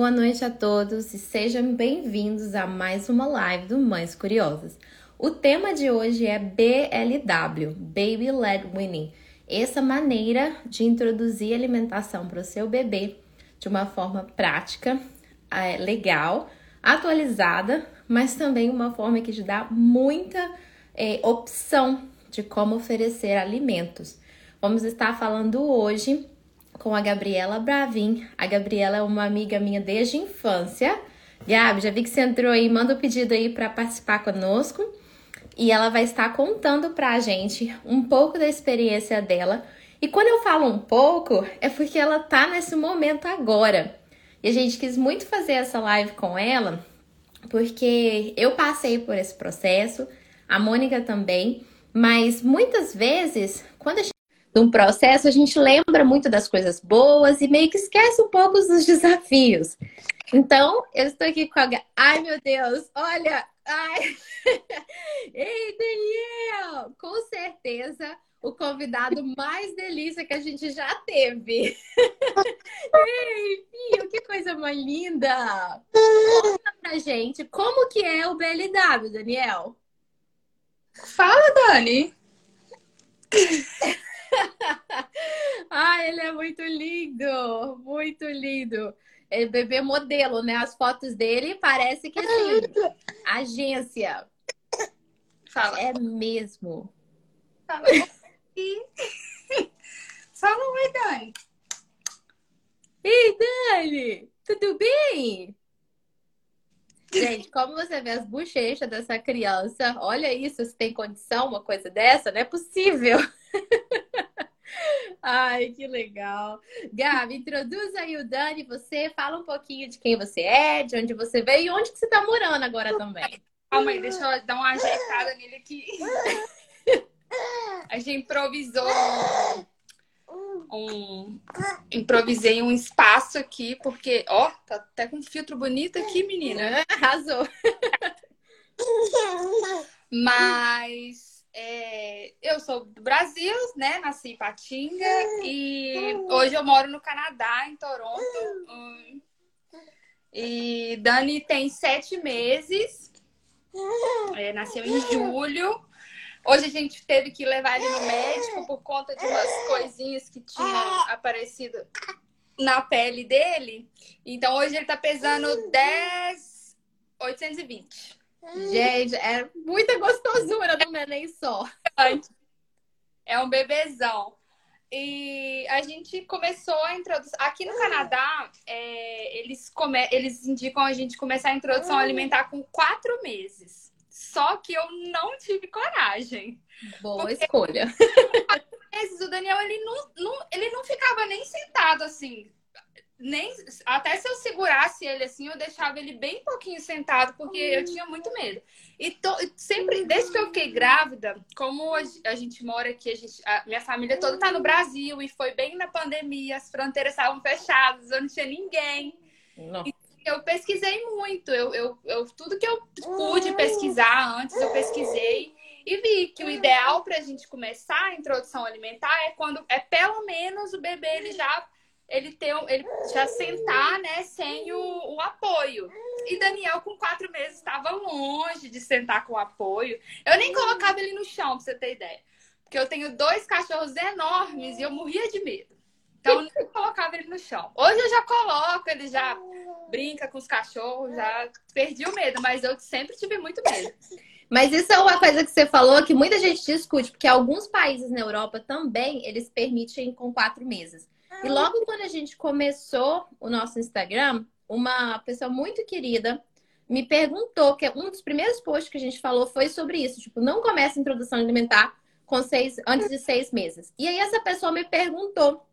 boa noite a todos e sejam bem-vindos a mais uma live do Mães Curiosas. O tema de hoje é BLW, Baby Led Weaning. Essa maneira de introduzir alimentação para o seu bebê de uma forma prática, é, legal, atualizada, mas também uma forma que te dá muita é, opção de como oferecer alimentos. Vamos estar falando hoje com a Gabriela Bravin. A Gabriela é uma amiga minha desde a infância. Gabi, já vi que você entrou aí, manda o um pedido aí para participar conosco. E ela vai estar contando para a gente um pouco da experiência dela. E quando eu falo um pouco, é porque ela tá nesse momento agora. E a gente quis muito fazer essa live com ela, porque eu passei por esse processo, a Mônica também, mas muitas vezes, quando a gente de um processo, a gente lembra muito das coisas boas e meio que esquece um pouco dos desafios. Então, eu estou aqui com a. Ai, meu Deus, olha! Ai! Ei, Daniel! Com certeza o convidado mais delícia que a gente já teve. Ei, Fio, que coisa mais linda! Conta pra gente como que é o BLW, Daniel. Fala, Dani! Ai, ele é muito lindo, muito lindo. É bebê modelo, né? As fotos dele parece que assim, agência. Fala. É mesmo. Fala. Fala oi, Dani. Ei, Dani, tudo bem? Gente, como você vê as bochechas dessa criança, olha isso, se tem condição, uma coisa dessa, não é possível. Ai, que legal. Gabi, introduz aí o Dani, você fala um pouquinho de quem você é, de onde você veio e onde que você tá morando agora também. Calma aí, deixa eu dar uma ajeitada nele aqui. A gente improvisou um, improvisei um espaço aqui, porque, ó, tá até com um filtro bonito aqui, menina. Arrasou. Mas é, eu sou do Brasil, né? Nasci em Patinga e hoje eu moro no Canadá, em Toronto. Hum. E Dani tem sete meses. É, nasceu em julho. Hoje a gente teve que levar ele no médico por conta de umas coisinhas que tinham aparecido na pele dele. Então hoje ele tá pesando 10, 820. Gente, é muita gostosura no neném só. É um bebezão. E a gente começou a introdução. Aqui no Canadá, é, eles, come... eles indicam a gente começar a introdução alimentar com quatro meses. Só que eu não tive coragem. Boa porque... escolha. o Daniel, ele não, não, ele não ficava nem sentado assim. Nem, até se eu segurasse ele assim, eu deixava ele bem pouquinho sentado, porque eu tinha muito medo. E to, sempre, desde que eu fiquei grávida, como a, a gente mora aqui, a, gente, a minha família toda tá no Brasil e foi bem na pandemia, as fronteiras estavam fechadas, eu não tinha ninguém. Não eu pesquisei muito. Eu, eu, eu, tudo que eu pude pesquisar antes, eu pesquisei e vi que o ideal para a gente começar a introdução alimentar é quando é pelo menos o bebê ele já ele ter ele já sentar né sem o, o apoio. E Daniel com quatro meses estava longe de sentar com apoio. Eu nem colocava ele no chão para você ter ideia. Porque eu tenho dois cachorros enormes e eu morria de medo. Então eu nem colocava ele no chão. Hoje eu já coloco ele já brinca com os cachorros, já perdi o medo, mas eu sempre tive muito medo. Mas isso é uma coisa que você falou que muita gente discute, porque alguns países na Europa também eles permitem com quatro meses. E logo quando a gente começou o nosso Instagram, uma pessoa muito querida me perguntou, que um dos primeiros posts que a gente falou foi sobre isso, tipo, não começa a introdução alimentar com seis, antes de seis meses. E aí essa pessoa me perguntou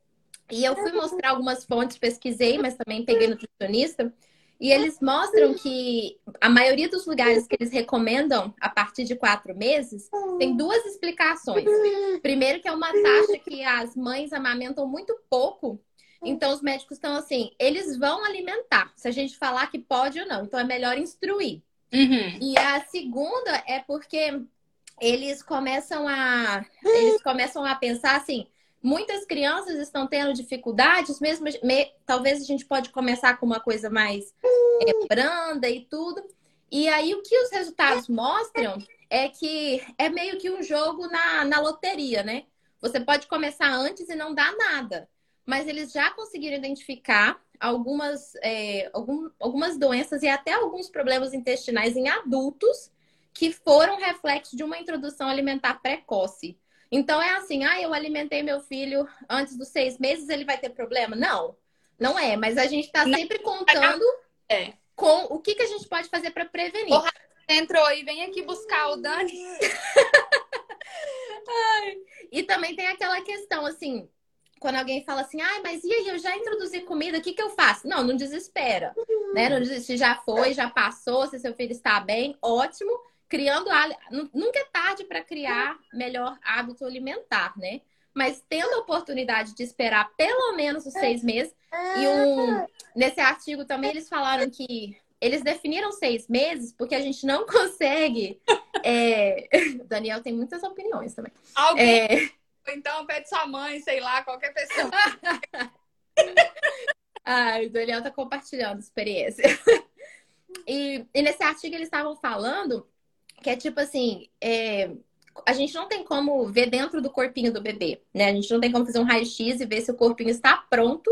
e eu fui mostrar algumas fontes, pesquisei, mas também peguei nutricionista. E eles mostram que a maioria dos lugares que eles recomendam a partir de quatro meses tem duas explicações. Primeiro, que é uma taxa que as mães amamentam muito pouco. Então, os médicos estão assim, eles vão alimentar, se a gente falar que pode ou não. Então, é melhor instruir. Uhum. E a segunda é porque eles começam a eles começam a pensar assim, Muitas crianças estão tendo dificuldades, mesmo me, talvez a gente pode começar com uma coisa mais é, branda e tudo. E aí o que os resultados mostram é que é meio que um jogo na, na loteria, né? Você pode começar antes e não dar nada. Mas eles já conseguiram identificar algumas, é, algum, algumas doenças e até alguns problemas intestinais em adultos que foram reflexo de uma introdução alimentar precoce. Então é assim, ah, eu alimentei meu filho antes dos seis meses, ele vai ter problema? Não, não é. Mas a gente está sempre contando é. com o que, que a gente pode fazer para prevenir. Porra, entrou e vem aqui buscar o Dani. E também tem aquela questão assim, quando alguém fala assim, ai, mas e aí, eu já introduzi comida, o que, que eu faço? Não, não desespera. Uhum. Né? Não, se já foi, já passou, se seu filho está bem, ótimo criando nunca é tarde para criar melhor hábito alimentar, né? Mas tendo a oportunidade de esperar pelo menos os seis meses e um nesse artigo também eles falaram que eles definiram seis meses porque a gente não consegue. É... Daniel tem muitas opiniões também. Alguém? É... Então pede sua mãe, sei lá, qualquer pessoa. Ai, o Daniel tá compartilhando experiência. E, e nesse artigo eles estavam falando que é tipo assim, é, a gente não tem como ver dentro do corpinho do bebê, né? A gente não tem como fazer um raio-x e ver se o corpinho está pronto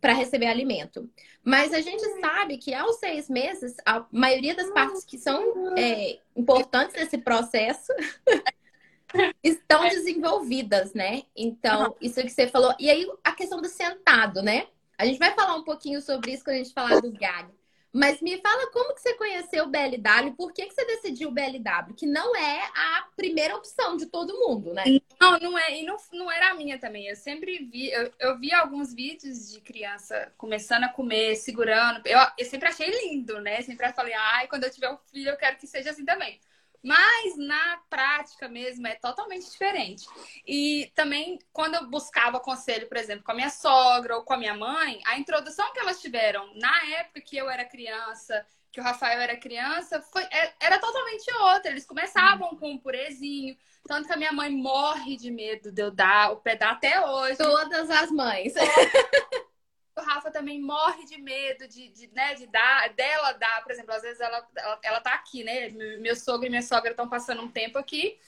para receber alimento. Mas a gente sabe que aos seis meses, a maioria das partes que são é, importantes nesse processo estão desenvolvidas, né? Então, isso que você falou. E aí, a questão do sentado, né? A gente vai falar um pouquinho sobre isso quando a gente falar do GAG. Mas me fala como que você conheceu o BLW, por que, que você decidiu o BLW? Que não é a primeira opção de todo mundo, né? Não, não é, e não, não era a minha também. Eu sempre vi, eu, eu vi alguns vídeos de criança começando a comer, segurando. Eu, eu sempre achei lindo, né? Sempre falei, ai, quando eu tiver um filho, eu quero que seja assim também. Mas na prática mesmo é totalmente diferente. E também, quando eu buscava conselho, por exemplo, com a minha sogra ou com a minha mãe, a introdução que elas tiveram na época que eu era criança, que o Rafael era criança, foi, é, era totalmente outra. Eles começavam com um purezinho. Tanto que a minha mãe morre de medo de eu dar o pedal até hoje. Todas as mães. o Rafa também morre de medo de, de, né, de dar, dela dar, por exemplo, às vezes ela, ela, ela tá aqui, né? Meu sogro e minha sogra estão passando um tempo aqui.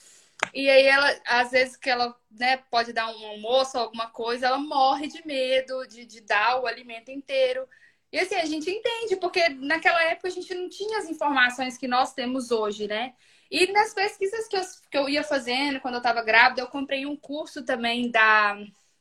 E aí ela, às vezes que ela né, pode dar um almoço ou alguma coisa, ela morre de medo de, de dar o alimento inteiro. E assim, a gente entende, porque naquela época a gente não tinha as informações que nós temos hoje, né? E nas pesquisas que eu, que eu ia fazendo quando eu estava grávida, eu comprei um curso também da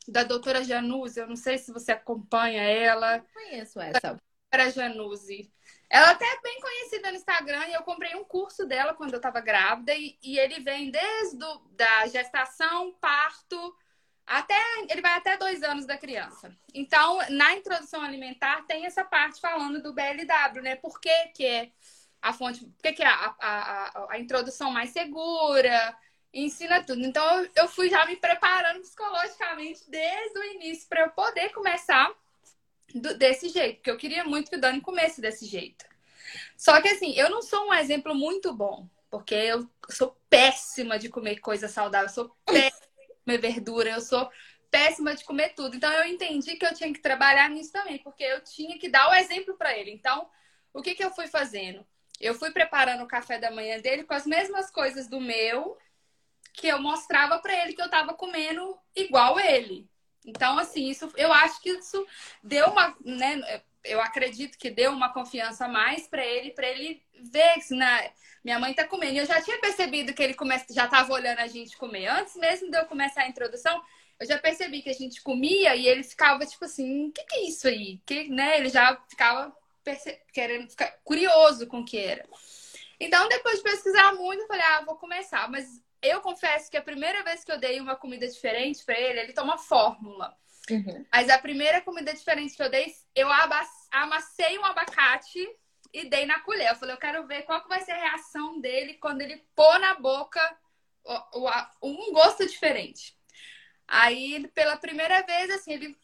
da doutora Januse. Eu não sei se você acompanha ela. Eu conheço essa. Doutora Januse. Ela até é bem conhecida no Instagram e eu comprei um curso dela quando eu estava grávida e, e, ele vem desde do, da gestação, parto, até ele vai até dois anos da criança. Então, na introdução alimentar tem essa parte falando do BLW, né? Por que, que é a fonte, por que, que é a, a, a, a introdução mais segura, ensina tudo. Então eu fui já me preparando psicologicamente desde o início para eu poder começar do, desse jeito, porque eu queria muito que o Dani comesse desse jeito. Só que assim, eu não sou um exemplo muito bom, porque eu sou péssima de comer coisa saudável, eu sou péssima de comer verdura, eu sou péssima de comer tudo. Então eu entendi que eu tinha que trabalhar nisso também, porque eu tinha que dar o exemplo para ele. Então, o que que eu fui fazendo? Eu fui preparando o café da manhã dele com as mesmas coisas do meu, que eu mostrava para ele que eu estava comendo igual ele. Então, assim, isso eu acho que isso deu uma, né? Eu acredito que deu uma confiança a mais para ele, para ele ver que né, minha mãe tá comendo. Eu já tinha percebido que ele come... já estava olhando a gente comer. Antes mesmo de eu começar a introdução, eu já percebi que a gente comia e ele ficava tipo assim: o que, que é isso aí? Que, né? Ele já ficava perce... querendo ficar curioso com o que era. Então, depois de pesquisar muito, eu falei: ah, vou começar. Mas eu confesso que a primeira vez que eu dei uma comida diferente para ele, ele toma fórmula. Uhum. Mas a primeira comida diferente que eu dei, eu amassei um abacate e dei na colher. Eu falei, eu quero ver qual que vai ser a reação dele quando ele pôr na boca um gosto diferente. Aí, pela primeira vez, assim, ele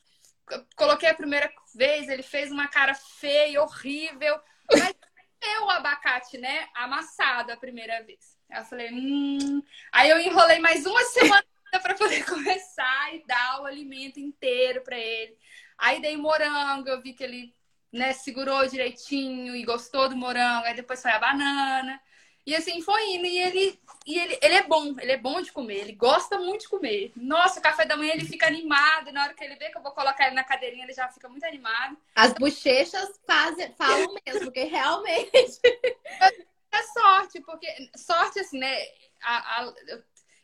coloquei a primeira vez, ele fez uma cara feia, horrível, mas eu o abacate, né, amassado a primeira vez. Aí eu falei, hum. Aí eu enrolei mais uma semana para poder começar e dar o alimento inteiro para ele. Aí dei morango, eu vi que ele né, segurou direitinho e gostou do morango. Aí depois foi a banana. E assim foi indo. E ele, e ele, ele é bom, ele é bom de comer, ele gosta muito de comer. Nossa, o café da manhã ele fica animado. Na hora que ele vê que eu vou colocar ele na cadeirinha, ele já fica muito animado. As bochechas fazem, falam mesmo, porque realmente. É sorte, porque sorte assim, né? A, a,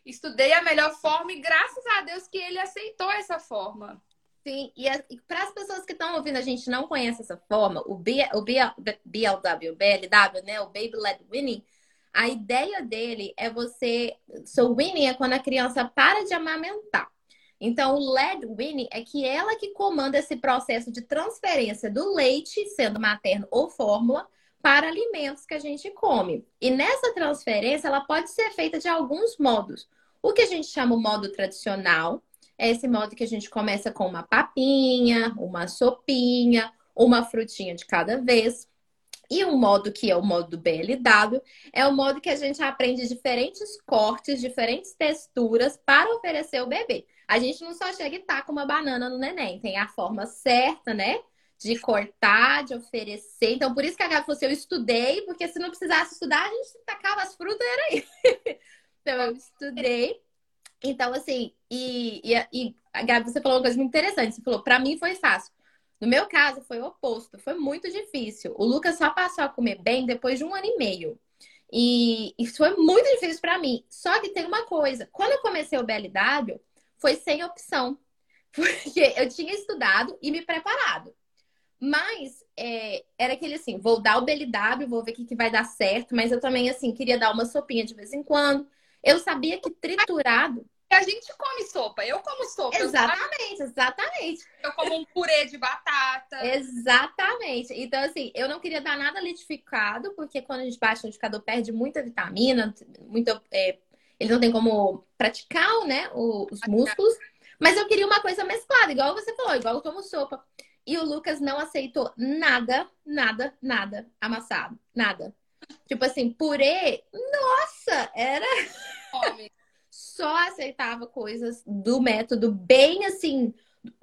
estudei a melhor forma e graças a Deus que ele aceitou essa forma. Sim, e, e para as pessoas que estão ouvindo, a gente não conhece essa forma, o, B, o B, BLW, BLW, né? O Baby Led Winning, a ideia dele é você. So, winning é quando a criança para de amamentar. Então, o led winning é que ela que comanda esse processo de transferência do leite, sendo materno ou fórmula, para alimentos que a gente come. E nessa transferência, ela pode ser feita de alguns modos. O que a gente chama o modo tradicional, é esse modo que a gente começa com uma papinha, uma sopinha, uma frutinha de cada vez. E o modo que é o modo do BLW é o modo que a gente aprende diferentes cortes, diferentes texturas para oferecer ao bebê. A gente não só chega e taca uma banana no neném, tem a forma certa, né? De cortar, de oferecer. Então, por isso que a Gabi falou assim, eu estudei, porque se não precisasse estudar, a gente tacava as frutas, era aí. então, eu estudei então, assim, e, e, e a Gabi, você falou uma coisa muito interessante. Você falou, para mim foi fácil. No meu caso, foi o oposto. Foi muito difícil. O Lucas só passou a comer bem depois de um ano e meio. E isso foi muito difícil para mim. Só que tem uma coisa. Quando eu comecei o BLW, foi sem opção. Porque eu tinha estudado e me preparado. Mas é, era aquele assim, vou dar o BLW, vou ver o que, que vai dar certo. Mas eu também, assim, queria dar uma sopinha de vez em quando. Eu sabia que triturado. A gente come sopa, eu como sopa. Exatamente, eu exatamente. Eu como um purê de batata. Exatamente. Então, assim, eu não queria dar nada litificado, porque quando a gente baixa o liquidificador, perde muita vitamina, muito, é, ele não tem como praticar né, os músculos. Mas eu queria uma coisa mesclada, igual você falou, igual eu tomo sopa. E o Lucas não aceitou nada, nada, nada amassado. Nada. Tipo assim, purê, nossa, era. Só aceitava coisas do método bem assim.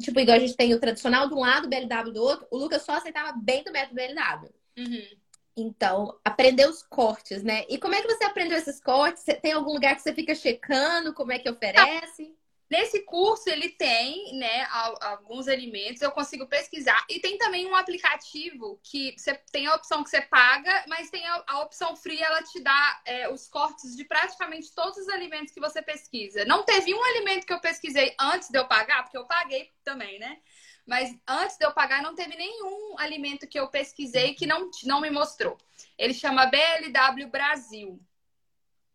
Tipo, igual a gente tem o tradicional de um lado, o BLW do outro, o Lucas só aceitava bem do método BLW. Uhum. Então, aprender os cortes, né? E como é que você aprendeu esses cortes? Tem algum lugar que você fica checando como é que oferece? Nesse curso ele tem, né, alguns alimentos, eu consigo pesquisar. E tem também um aplicativo que você tem a opção que você paga, mas tem a, a opção free, ela te dá é, os cortes de praticamente todos os alimentos que você pesquisa. Não teve um alimento que eu pesquisei antes de eu pagar, porque eu paguei também, né? Mas antes de eu pagar, não teve nenhum alimento que eu pesquisei que não, não me mostrou. Ele chama BLW Brasil.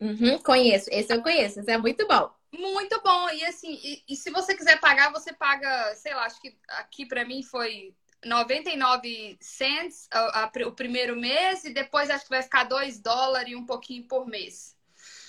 Uhum, conheço, esse eu conheço, esse é muito bom. Muito bom. E assim, e, e, se você quiser pagar, você paga, sei lá, acho que aqui para mim foi 99 cents a, a, o primeiro mês e depois acho que vai ficar 2 dólares e um pouquinho por mês.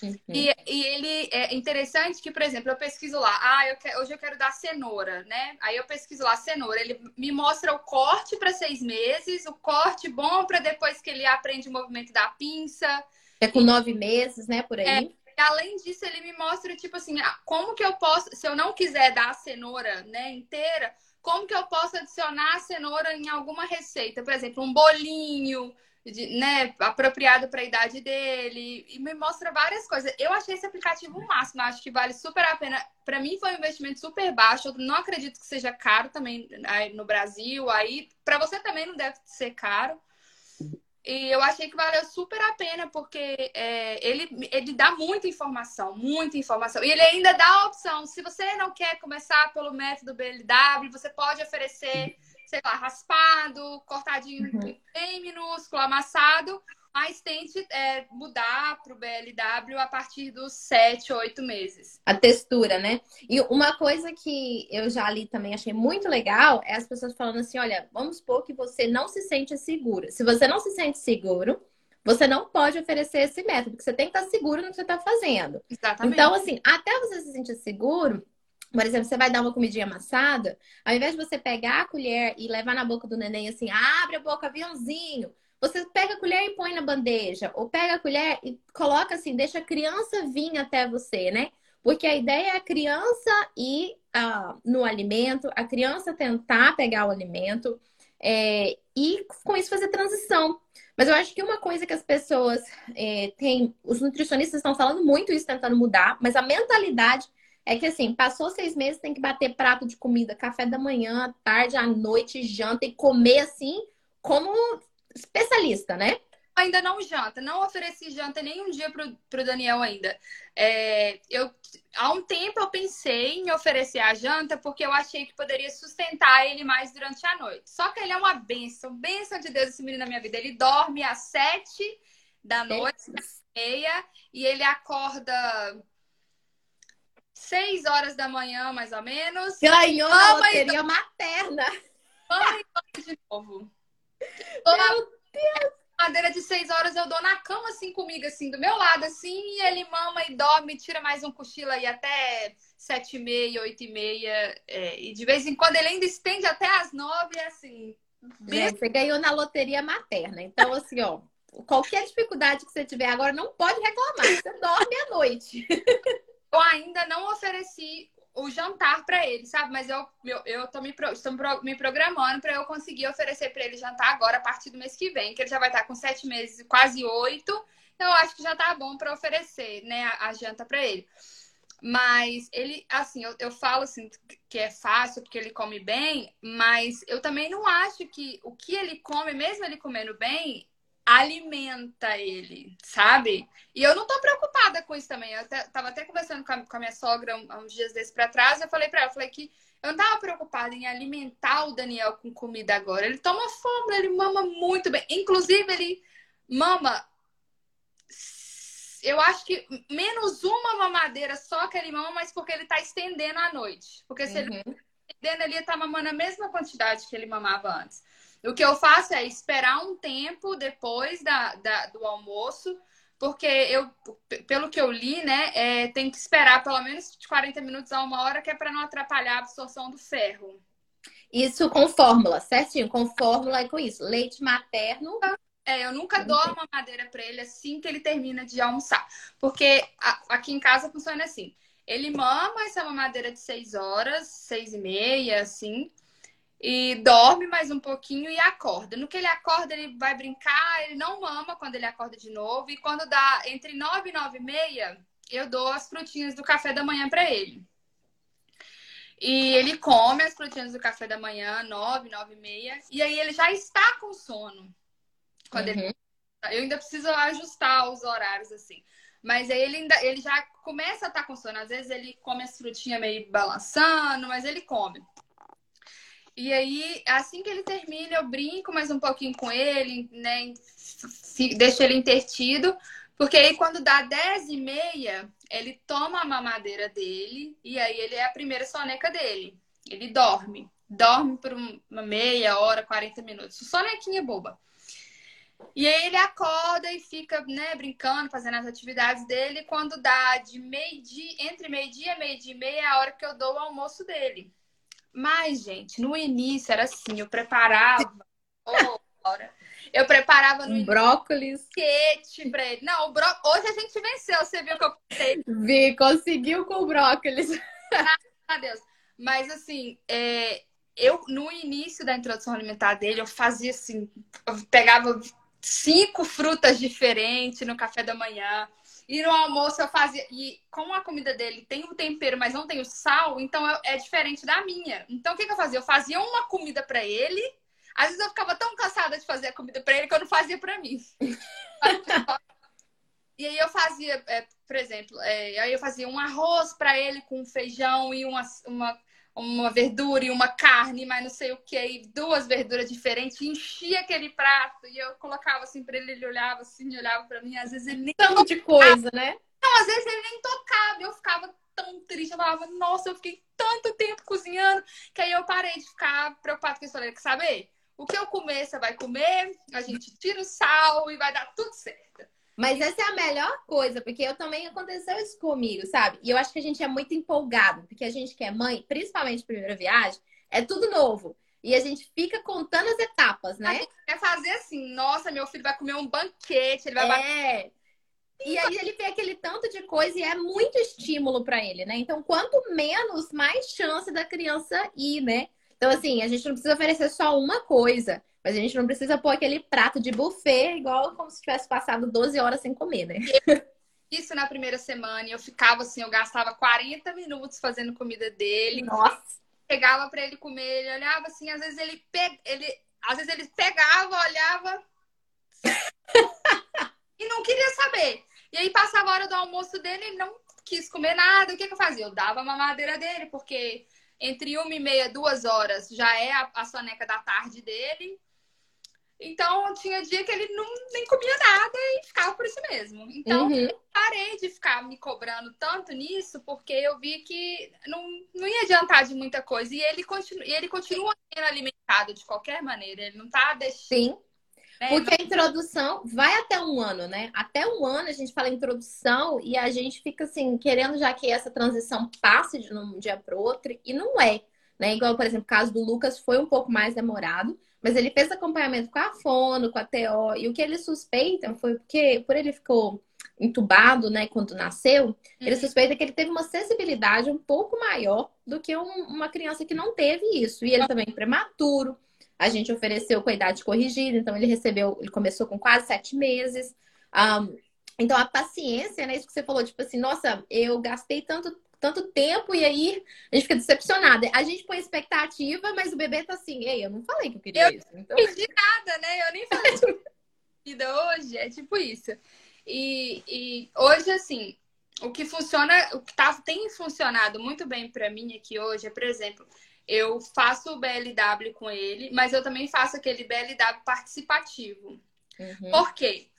Uhum. E, e, ele é interessante que, por exemplo, eu pesquiso lá, ah, eu que, hoje eu quero dar cenoura, né? Aí eu pesquiso lá cenoura, ele me mostra o corte para seis meses, o corte bom para depois que ele aprende o movimento da pinça. É com nove meses, né? Por aí. É, além disso, ele me mostra, tipo assim, como que eu posso, se eu não quiser dar a cenoura, né, inteira, como que eu posso adicionar a cenoura em alguma receita? Por exemplo, um bolinho, de, né, apropriado para a idade dele, e me mostra várias coisas. Eu achei esse aplicativo o máximo, acho que vale super a pena. Para mim foi um investimento super baixo, eu não acredito que seja caro também aí no Brasil, aí para você também não deve ser caro. E eu achei que valeu super a pena, porque é, ele, ele dá muita informação, muita informação. E ele ainda dá a opção, se você não quer começar pelo método BLW, você pode oferecer, sei lá, raspado, cortadinho uhum. bem minúsculo, amassado, mas tente é, mudar para o BLW a partir dos 7, 8 meses. A textura, né? E uma coisa que eu já li também, achei muito legal, é as pessoas falando assim: olha, vamos supor que você não se sente segura. Se você não se sente seguro, você não pode oferecer esse método, porque você tem que estar seguro no que você está fazendo. Exatamente. Então, assim, até você se sentir seguro, por exemplo, você vai dar uma comidinha amassada, ao invés de você pegar a colher e levar na boca do neném assim, abre a boca, aviãozinho. Você pega a colher e põe na bandeja, ou pega a colher e coloca assim, deixa a criança vir até você, né? Porque a ideia é a criança ir uh, no alimento, a criança tentar pegar o alimento é, e com isso fazer transição. Mas eu acho que uma coisa que as pessoas é, têm, os nutricionistas estão falando muito isso, tentando mudar, mas a mentalidade é que assim, passou seis meses, tem que bater prato de comida, café da manhã, tarde, à noite, janta e comer assim, como especialista, né? ainda não janta, não ofereci janta nenhum dia pro, pro Daniel ainda. É, eu, há um tempo eu pensei em oferecer a janta porque eu achei que poderia sustentar ele mais durante a noite. Só que ele é uma benção, benção de Deus esse menino na minha vida. Ele dorme às sete da noite, meia, e ele acorda seis horas da manhã, mais ou menos. Ganhou a loteria materna. Vamos de novo. Meu Deus! madeira de seis horas eu dou na cama, assim, comigo, assim, do meu lado, assim, e ele mama e dorme, tira mais um cochilo aí até sete e meia, oito e meia, é, e de vez em quando ele ainda estende até as nove, assim. É, você ganhou na loteria materna, então, assim, ó, qualquer dificuldade que você tiver agora, não pode reclamar, você dorme à noite. eu ainda não ofereci o jantar para ele, sabe? Mas eu, eu, eu tô me, estou me programando para eu conseguir oferecer para ele jantar agora, a partir do mês que vem, que ele já vai estar com sete meses, quase oito. Então, eu acho que já tá bom para oferecer, né, a, a janta para ele. Mas ele, assim, eu, eu falo assim que é fácil porque ele come bem, mas eu também não acho que o que ele come, mesmo ele comendo bem, alimenta ele, sabe? E eu não tô preocupada com isso também. Eu até, tava até conversando com a, com a minha sogra uns dias desses pra trás, eu falei pra ela, falei que eu não tava preocupada em alimentar o Daniel com comida agora. Ele toma fome, ele mama muito bem. Inclusive, ele mama. Eu acho que menos uma mamadeira só que ele mama, mas porque ele tá estendendo à noite. Porque se uhum. ele tá estendendo, ele tá mamando a mesma quantidade que ele mamava antes. O que eu faço é esperar um tempo depois da, da do almoço, porque eu, pelo que eu li, né, é, tem que esperar pelo menos de 40 minutos a uma hora, que é para não atrapalhar a absorção do ferro. Isso com fórmula, certinho, com fórmula e com isso. Leite materno. É, eu nunca dou uma madeira para ele assim que ele termina de almoçar. Porque a, aqui em casa funciona assim. Ele mama essa mamadeira de seis horas, seis e meia, assim e dorme mais um pouquinho e acorda. No que ele acorda, ele vai brincar, ele não mama quando ele acorda de novo. E quando dá entre 9 e 9 e meia, eu dou as frutinhas do café da manhã para ele. E ele come as frutinhas do café da manhã, 9, 9 e meia. E aí ele já está com sono. Quando uhum. ele... Eu ainda preciso ajustar os horários, assim. Mas aí ele, ainda, ele já começa a estar com sono. Às vezes ele come as frutinhas meio balançando, mas ele come. E aí, assim que ele termina, eu brinco mais um pouquinho com ele, né? Deixo ele intertido. Porque aí, quando dá 10 e meia, ele toma a mamadeira dele e aí ele é a primeira soneca dele. Ele dorme. Dorme por uma meia hora, 40 minutos. Sonequinha boba. E aí ele acorda e fica, né, brincando, fazendo as atividades dele. Quando dá de meio-dia, entre meio-dia e meio-dia e meia, é a hora que eu dou o almoço dele. Mas, gente, no início era assim, eu preparava. Oh, eu preparava no um brócolis. Quete pra ele. Não, bró... hoje a gente venceu, você viu que eu pensei. Vi, conseguiu com o brócolis. Graças a Deus. Mas assim, é... eu no início da introdução alimentar dele, eu fazia assim, eu pegava cinco frutas diferentes no café da manhã. E no almoço eu fazia. E como a comida dele tem o tempero, mas não tem o sal, então é diferente da minha. Então o que, que eu fazia? Eu fazia uma comida para ele. Às vezes eu ficava tão cansada de fazer a comida para ele que eu não fazia para mim. e aí eu fazia, é, por exemplo, é, aí eu fazia um arroz para ele com feijão e uma, uma uma verdura e uma carne, mas não sei o que, e duas verduras diferentes, enchia aquele prato e eu colocava assim para ele, ele olhava assim, olhava para mim, às vezes ele nem tanto de coisa, né? Não, às vezes ele nem tocava, eu ficava tão triste, eu falava, nossa, eu fiquei tanto tempo cozinhando, que aí eu parei de ficar preocupado com isso, falei, quer saber? O que eu comer, você vai comer, a gente tira o sal e vai dar tudo certo. Mas essa é a melhor coisa, porque eu também aconteceu isso comigo, sabe? E eu acho que a gente é muito empolgado, porque a gente que é mãe, principalmente primeira viagem, é tudo novo. E a gente fica contando as etapas, né? A gente quer fazer assim, nossa, meu filho vai comer um banquete, ele vai É. E aí ele vê aquele tanto de coisa e é muito estímulo para ele, né? Então, quanto menos, mais chance da criança ir, né? Então, assim, a gente não precisa oferecer só uma coisa, mas a gente não precisa pôr aquele prato de buffet igual como se tivesse passado 12 horas sem comer, né? Isso na primeira semana, eu ficava assim, eu gastava 40 minutos fazendo comida dele. Nossa! Pegava para ele comer, ele olhava assim, às vezes ele, pe... ele... às vezes ele pegava, olhava e não queria saber. E aí passava a hora do almoço dele, ele não quis comer nada. O que, que eu fazia? Eu dava a mamadeira dele, porque entre uma e meia, duas horas já é a, a soneca da tarde dele. Então tinha dia que ele não nem comia nada e ficava por isso mesmo. Então uhum. eu parei de ficar me cobrando tanto nisso, porque eu vi que não, não ia adiantar de muita coisa. E ele continua, e ele continua sendo alimentado de qualquer maneira. Ele não tá deixando. Sim. Né? Porque a introdução vai até um ano, né? Até um ano a gente fala introdução e a gente fica assim, querendo já que essa transição passe de um dia para o outro, e não é. Né? Igual, por exemplo, o caso do Lucas foi um pouco mais demorado, mas ele fez acompanhamento com a fono, com a TO, e o que eles suspeitam foi porque, por ele ficou entubado, né, quando nasceu, uhum. ele suspeita que ele teve uma sensibilidade um pouco maior do que um, uma criança que não teve isso. E ele também é prematuro, a gente ofereceu com a idade corrigida, então ele recebeu, ele começou com quase sete meses. Um, então a paciência, né? Isso que você falou, tipo assim, nossa, eu gastei tanto, tanto tempo e aí a gente fica decepcionada. A gente põe expectativa, mas o bebê tá assim, ei, eu não falei que eu queria eu isso. Então... Não pedi nada, né? Eu nem falei de vida hoje, é tipo isso. E, e hoje, assim, o que funciona, o que tá, tem funcionado muito bem para mim aqui hoje é, por exemplo, eu faço o BLW com ele, mas eu também faço aquele BLW participativo. Uhum. Por quê? Porque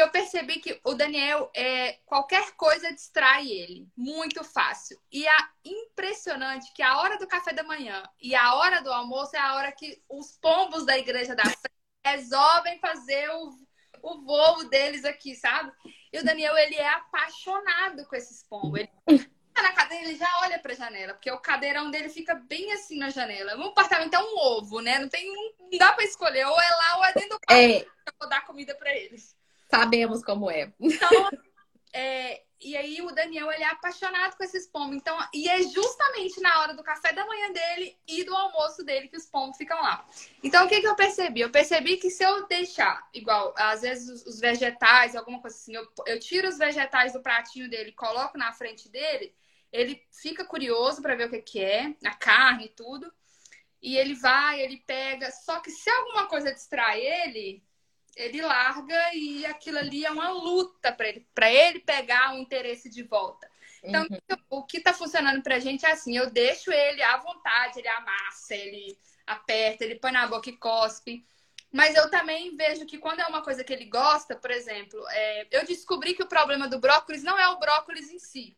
eu percebi que o Daniel, é, qualquer coisa distrai ele. Muito fácil. E é impressionante que a hora do café da manhã e a hora do almoço é a hora que os pombos da igreja da frente resolvem fazer o, o voo deles aqui, sabe? E o Daniel, ele é apaixonado com esses pombos. Ele na cadeira, ele já olha pra janela, porque o cadeirão dele fica bem assim na janela. Um apartamento é um ovo, né? Não tem não dá pra escolher, ou é lá ou é dentro do quarto. É. Eu vou dar comida pra eles. Sabemos como é. Então, é, e aí o Daniel ele é apaixonado com esses pombos. Então, e é justamente na hora do café da manhã dele e do almoço dele que os pombos ficam lá. Então, o que, que eu percebi? Eu percebi que se eu deixar, igual, às vezes os, os vegetais, alguma coisa assim, eu, eu tiro os vegetais do pratinho dele, coloco na frente dele, ele fica curioso para ver o que, que é, a carne e tudo. E ele vai, ele pega. Só que se alguma coisa distrai ele, ele larga e aquilo ali é uma luta para ele, para ele pegar o interesse de volta. Então, uhum. o que está funcionando para a gente é assim: eu deixo ele à vontade, ele amassa, ele aperta, ele põe na boca e cospe. Mas eu também vejo que quando é uma coisa que ele gosta, por exemplo, é, eu descobri que o problema do brócolis não é o brócolis em si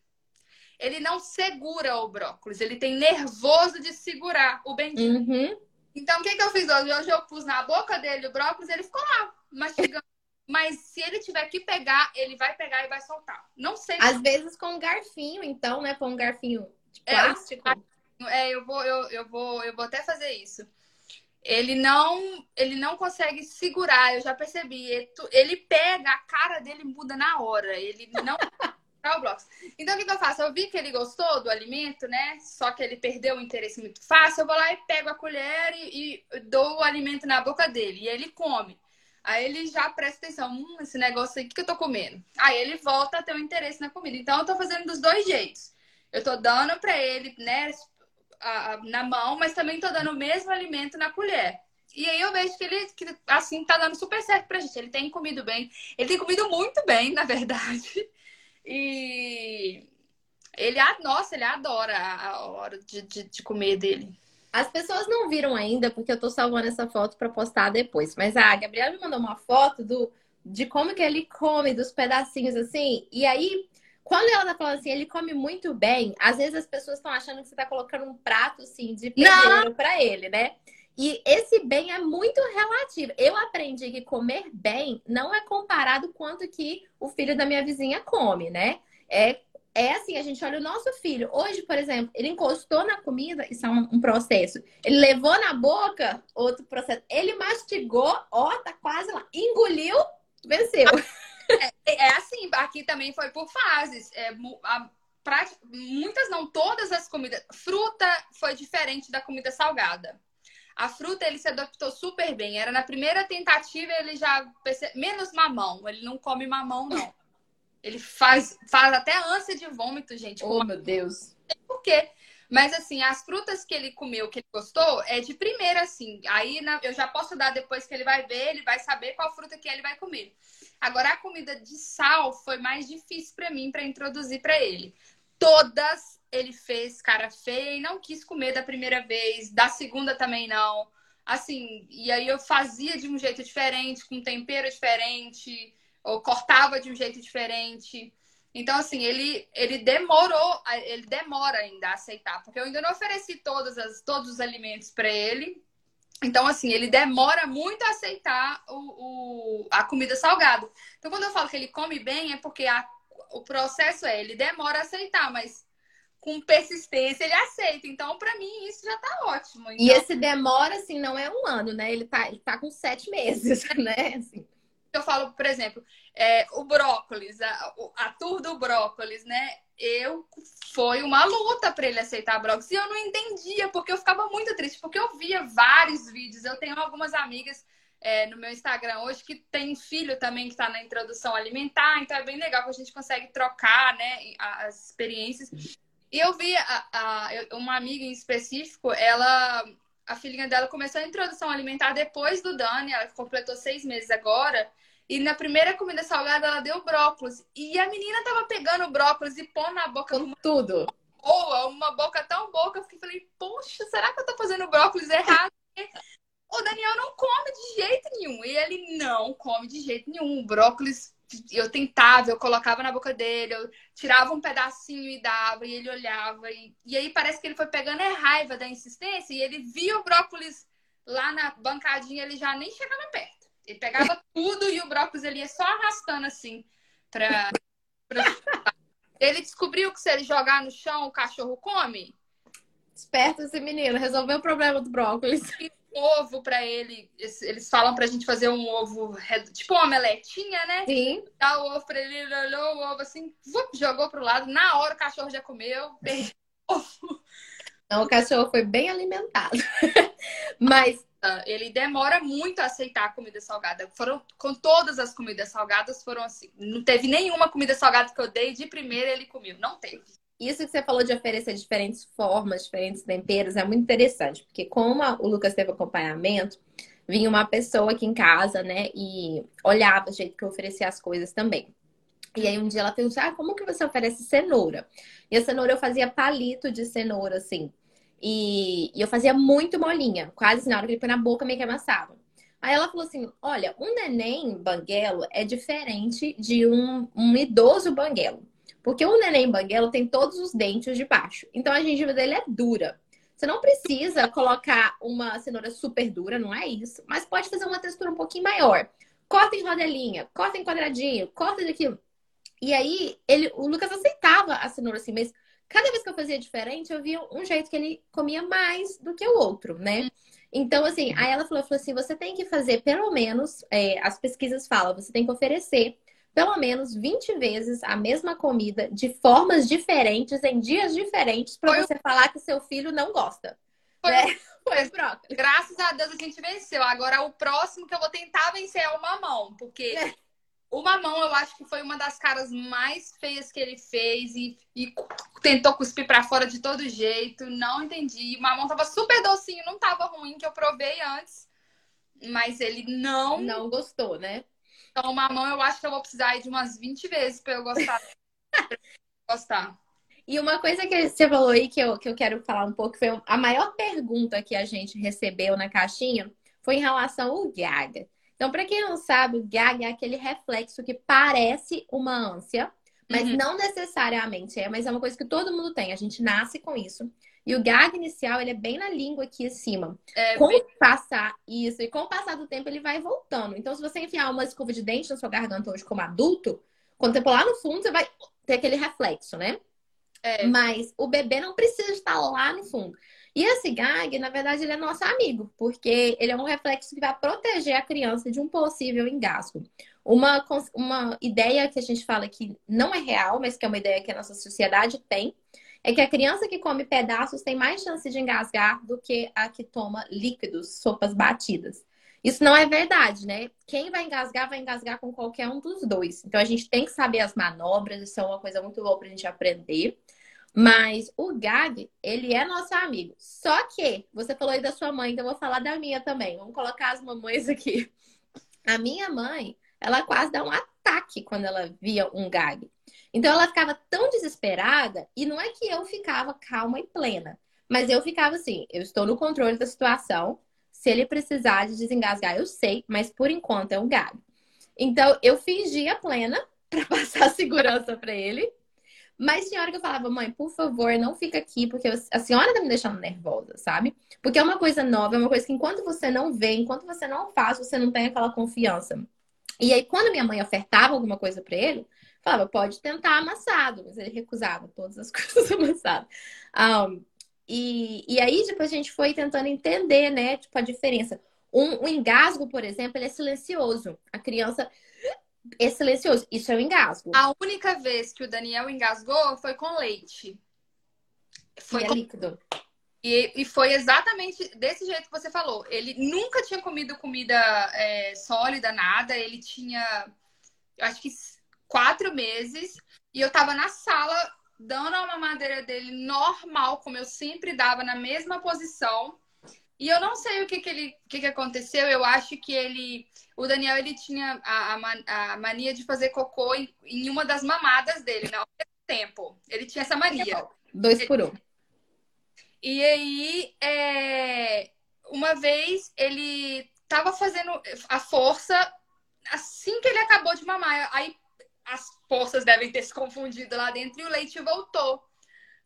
ele não segura o brócolis, ele tem nervoso de segurar o bendito. Uhum. Então, o que, que eu fiz hoje? Hoje eu pus na boca dele o brócolis, ele ficou lá, mastigando. Mas se ele tiver que pegar, ele vai pegar e vai soltar. Não sei. Às vezes com um garfinho, então, né? Com um garfinho de é, plástico. É, eu vou, eu, eu vou, eu vou até fazer isso. Ele não, ele não consegue segurar, eu já percebi. Ele, ele pega, a cara dele muda na hora. Ele não o blocos. Então, o que, que, eu faço? Eu vi que ele gostou do alimento, né? Só que ele perdeu o interesse muito fácil. Eu vou lá e pego a colher e, e dou o alimento na boca dele. E ele come. Aí ele já presta atenção. Hum, esse negócio aí, o que, que eu tô comendo? Aí ele volta a ter um interesse na comida. Então, eu tô fazendo dos dois jeitos. Eu tô dando pra ele, né? A, a, na mão, mas também tô dando o mesmo alimento na colher. E aí eu vejo que ele, que, assim, tá dando super certo pra gente. Ele tem comido bem. Ele tem comido muito bem, na verdade. E ele, nossa, ele adora a hora de, de, de comer dele. As pessoas não viram ainda, porque eu tô salvando essa foto para postar depois. Mas a Gabriela me mandou uma foto do, de como que ele come, dos pedacinhos assim. E aí, quando ela tá falando assim, ele come muito bem, às vezes as pessoas estão achando que você tá colocando um prato assim de pedreiro para ele, né? E esse bem é muito relativo. Eu aprendi que comer bem não é comparado quanto que o filho da minha vizinha come, né? É, é assim, a gente olha o nosso filho. Hoje, por exemplo, ele encostou na comida, isso é um, um processo. Ele levou na boca, outro processo. Ele mastigou, ó, tá quase lá. Engoliu, venceu. É, é assim, aqui também foi por fases. É, a, pra, muitas, não todas as comidas. Fruta foi diferente da comida salgada. A fruta ele se adaptou super bem. Era na primeira tentativa ele já perce... menos mamão. Ele não come mamão não. Ele faz, faz até ânsia de vômito, gente. Oh, meu Deus. Por quê? Mas assim, as frutas que ele comeu, que ele gostou, é de primeira, assim. Aí na, eu já posso dar depois que ele vai ver, ele vai saber qual fruta que ele vai comer. Agora, a comida de sal foi mais difícil para mim para introduzir para ele. Todas ele fez cara feia e não quis comer da primeira vez, da segunda também não. Assim, e aí eu fazia de um jeito diferente, com tempero diferente, ou cortava de um jeito diferente. Então, assim, ele, ele demorou, ele demora ainda a aceitar, porque eu ainda não ofereci todas as, todos os alimentos para ele. Então, assim, ele demora muito a aceitar o, o, a comida salgada. Então, quando eu falo que ele come bem, é porque a, o processo é, ele demora a aceitar, mas com persistência ele aceita. Então, para mim, isso já tá ótimo. Então... E esse demora, assim, não é um ano, né? Ele tá, ele tá com sete meses, né? Assim. Falo, por exemplo, é, o brócolis, a, a tour do brócolis, né? Eu foi uma luta para ele aceitar brócolis e eu não entendia porque eu ficava muito triste porque eu via vários vídeos. Eu tenho algumas amigas é, no meu Instagram hoje que tem filho também que está na introdução alimentar, então é bem legal que a gente consegue trocar, né, as experiências. E eu vi a, a, uma amiga em específico, ela a filhinha dela começou a introdução alimentar depois do Dani, ela completou seis meses agora. E na primeira comida salgada ela deu brócolis. E a menina tava pegando o brócolis e pondo na boca. Com tudo. Boa, uma boca tão boa que eu fiquei, falei, poxa, será que eu tô fazendo brócolis errado? o Daniel não come de jeito nenhum. E ele não come de jeito nenhum. O brócolis, eu tentava, eu colocava na boca dele, eu tirava um pedacinho e dava, e ele olhava. E, e aí parece que ele foi pegando a raiva da insistência e ele via o brócolis lá na bancadinha, ele já nem chegava perto. Ele pegava tudo e o brócolis ele ia só arrastando assim pra, pra... Ele descobriu que se ele jogar no chão, o cachorro come. Esperto esse menino, resolveu o problema do brócolis. Um ovo para ele, eles falam pra gente fazer um ovo, tipo uma omeletinha, né? Sim. Dá o ovo pra ele, ele olhou o ovo assim, jogou pro lado, na hora o cachorro já comeu, perdeu o ovo. Então o cachorro foi bem alimentado. Mas ele demora muito a aceitar a comida salgada. Foram com todas as comidas salgadas foram assim. Não teve nenhuma comida salgada que eu dei de primeira ele comeu, não teve. Isso que você falou de oferecer diferentes formas, diferentes temperos, é muito interessante, porque como o Lucas teve acompanhamento, vinha uma pessoa aqui em casa, né, e olhava o jeito que eu oferecia as coisas também. E aí um dia ela perguntou: "Ah, como que você oferece cenoura?" E a cenoura eu fazia palito de cenoura assim. E, e eu fazia muito molinha, quase na hora que ele põe na boca meio que amassava. Aí ela falou assim: olha, um neném banguelo é diferente de um, um idoso banguelo. Porque o neném banguelo tem todos os dentes de baixo. Então a gengiva dele é dura. Você não precisa colocar uma cenoura super dura, não é isso. Mas pode fazer uma textura um pouquinho maior. Corta em rodelinha, corta em quadradinho, corta daquilo. E aí, ele, o Lucas aceitava a cenoura assim, mas cada vez que eu fazia diferente, eu via um jeito que ele comia mais do que o outro, né? Então, assim, aí ela falou, falou assim: você tem que fazer pelo menos, é, as pesquisas falam, você tem que oferecer pelo menos 20 vezes a mesma comida de formas diferentes, em dias diferentes, para você falar que seu filho não gosta. Foi, né? Foi. Graças a Deus a gente venceu. Agora o próximo que eu vou tentar vencer é o mamão, porque é. O mamão, eu acho que foi uma das caras mais feias que ele fez e, e tentou cuspir para fora de todo jeito. Não entendi. O mamão tava super docinho, não tava ruim, que eu provei antes. Mas ele não. Não gostou, né? Então, o mamão, eu acho que eu vou precisar de umas 20 vezes para eu gostar. gostar. E uma coisa que você falou aí que eu, que eu quero falar um pouco foi a maior pergunta que a gente recebeu na caixinha foi em relação ao Gaga. Então, para quem não sabe, o gag é aquele reflexo que parece uma ânsia, mas uhum. não necessariamente é, mas é uma coisa que todo mundo tem. A gente nasce com isso. E o gag inicial, ele é bem na língua aqui acima. É, com bem... passar isso e com o passar do tempo, ele vai voltando. Então, se você enfiar uma escova de dente na sua garganta hoje como adulto, quando você pular no fundo, você vai ter aquele reflexo, né? É. Mas o bebê não precisa estar lá no fundo. E esse gag, na verdade, ele é nosso amigo, porque ele é um reflexo que vai proteger a criança de um possível engasgo. Uma, uma ideia que a gente fala que não é real, mas que é uma ideia que a nossa sociedade tem, é que a criança que come pedaços tem mais chance de engasgar do que a que toma líquidos, sopas batidas. Isso não é verdade, né? Quem vai engasgar, vai engasgar com qualquer um dos dois. Então a gente tem que saber as manobras, isso é uma coisa muito boa pra gente aprender. Mas o gag, ele é nosso amigo. Só que, você falou aí da sua mãe, então eu vou falar da minha também. Vamos colocar as mamães aqui. A minha mãe, ela quase dá um ataque quando ela via um gag. Então ela ficava tão desesperada, e não é que eu ficava calma e plena, mas eu ficava assim: eu estou no controle da situação. Se ele precisar de desengasgar, eu sei, mas por enquanto é um gag. Então eu fingia plena para passar segurança para ele mas tinha hora que eu falava, mãe, por favor, não fica aqui, porque a senhora tá me deixando nervosa, sabe? Porque é uma coisa nova, é uma coisa que enquanto você não vê, enquanto você não faz, você não tem aquela confiança. E aí, quando minha mãe ofertava alguma coisa para ele, falava, pode tentar amassado, mas ele recusava todas as coisas amassadas. Um, e, e aí, depois a gente foi tentando entender, né, tipo, a diferença. Um, um engasgo, por exemplo, ele é silencioso. A criança é silencioso. Isso é o engasgo. A única vez que o Daniel engasgou foi com leite. Foi e é com... líquido. E, e, foi exatamente desse jeito que você falou. Ele nunca tinha comido comida é, sólida, nada. Ele tinha, acho que quatro meses. E eu tava na sala dando a mamadeira dele normal, como eu sempre dava, na mesma posição. E eu não sei o que, que, ele, o que, que aconteceu. Eu acho que ele. O Daniel ele tinha a, a, a mania de fazer cocô em, em, uma das mamadas dele, né? ao mesmo tempo. Ele tinha essa mania. Dois por um. E aí, é... uma vez ele tava fazendo a força assim que ele acabou de mamar. Aí as forças devem ter se confundido lá dentro e o leite voltou.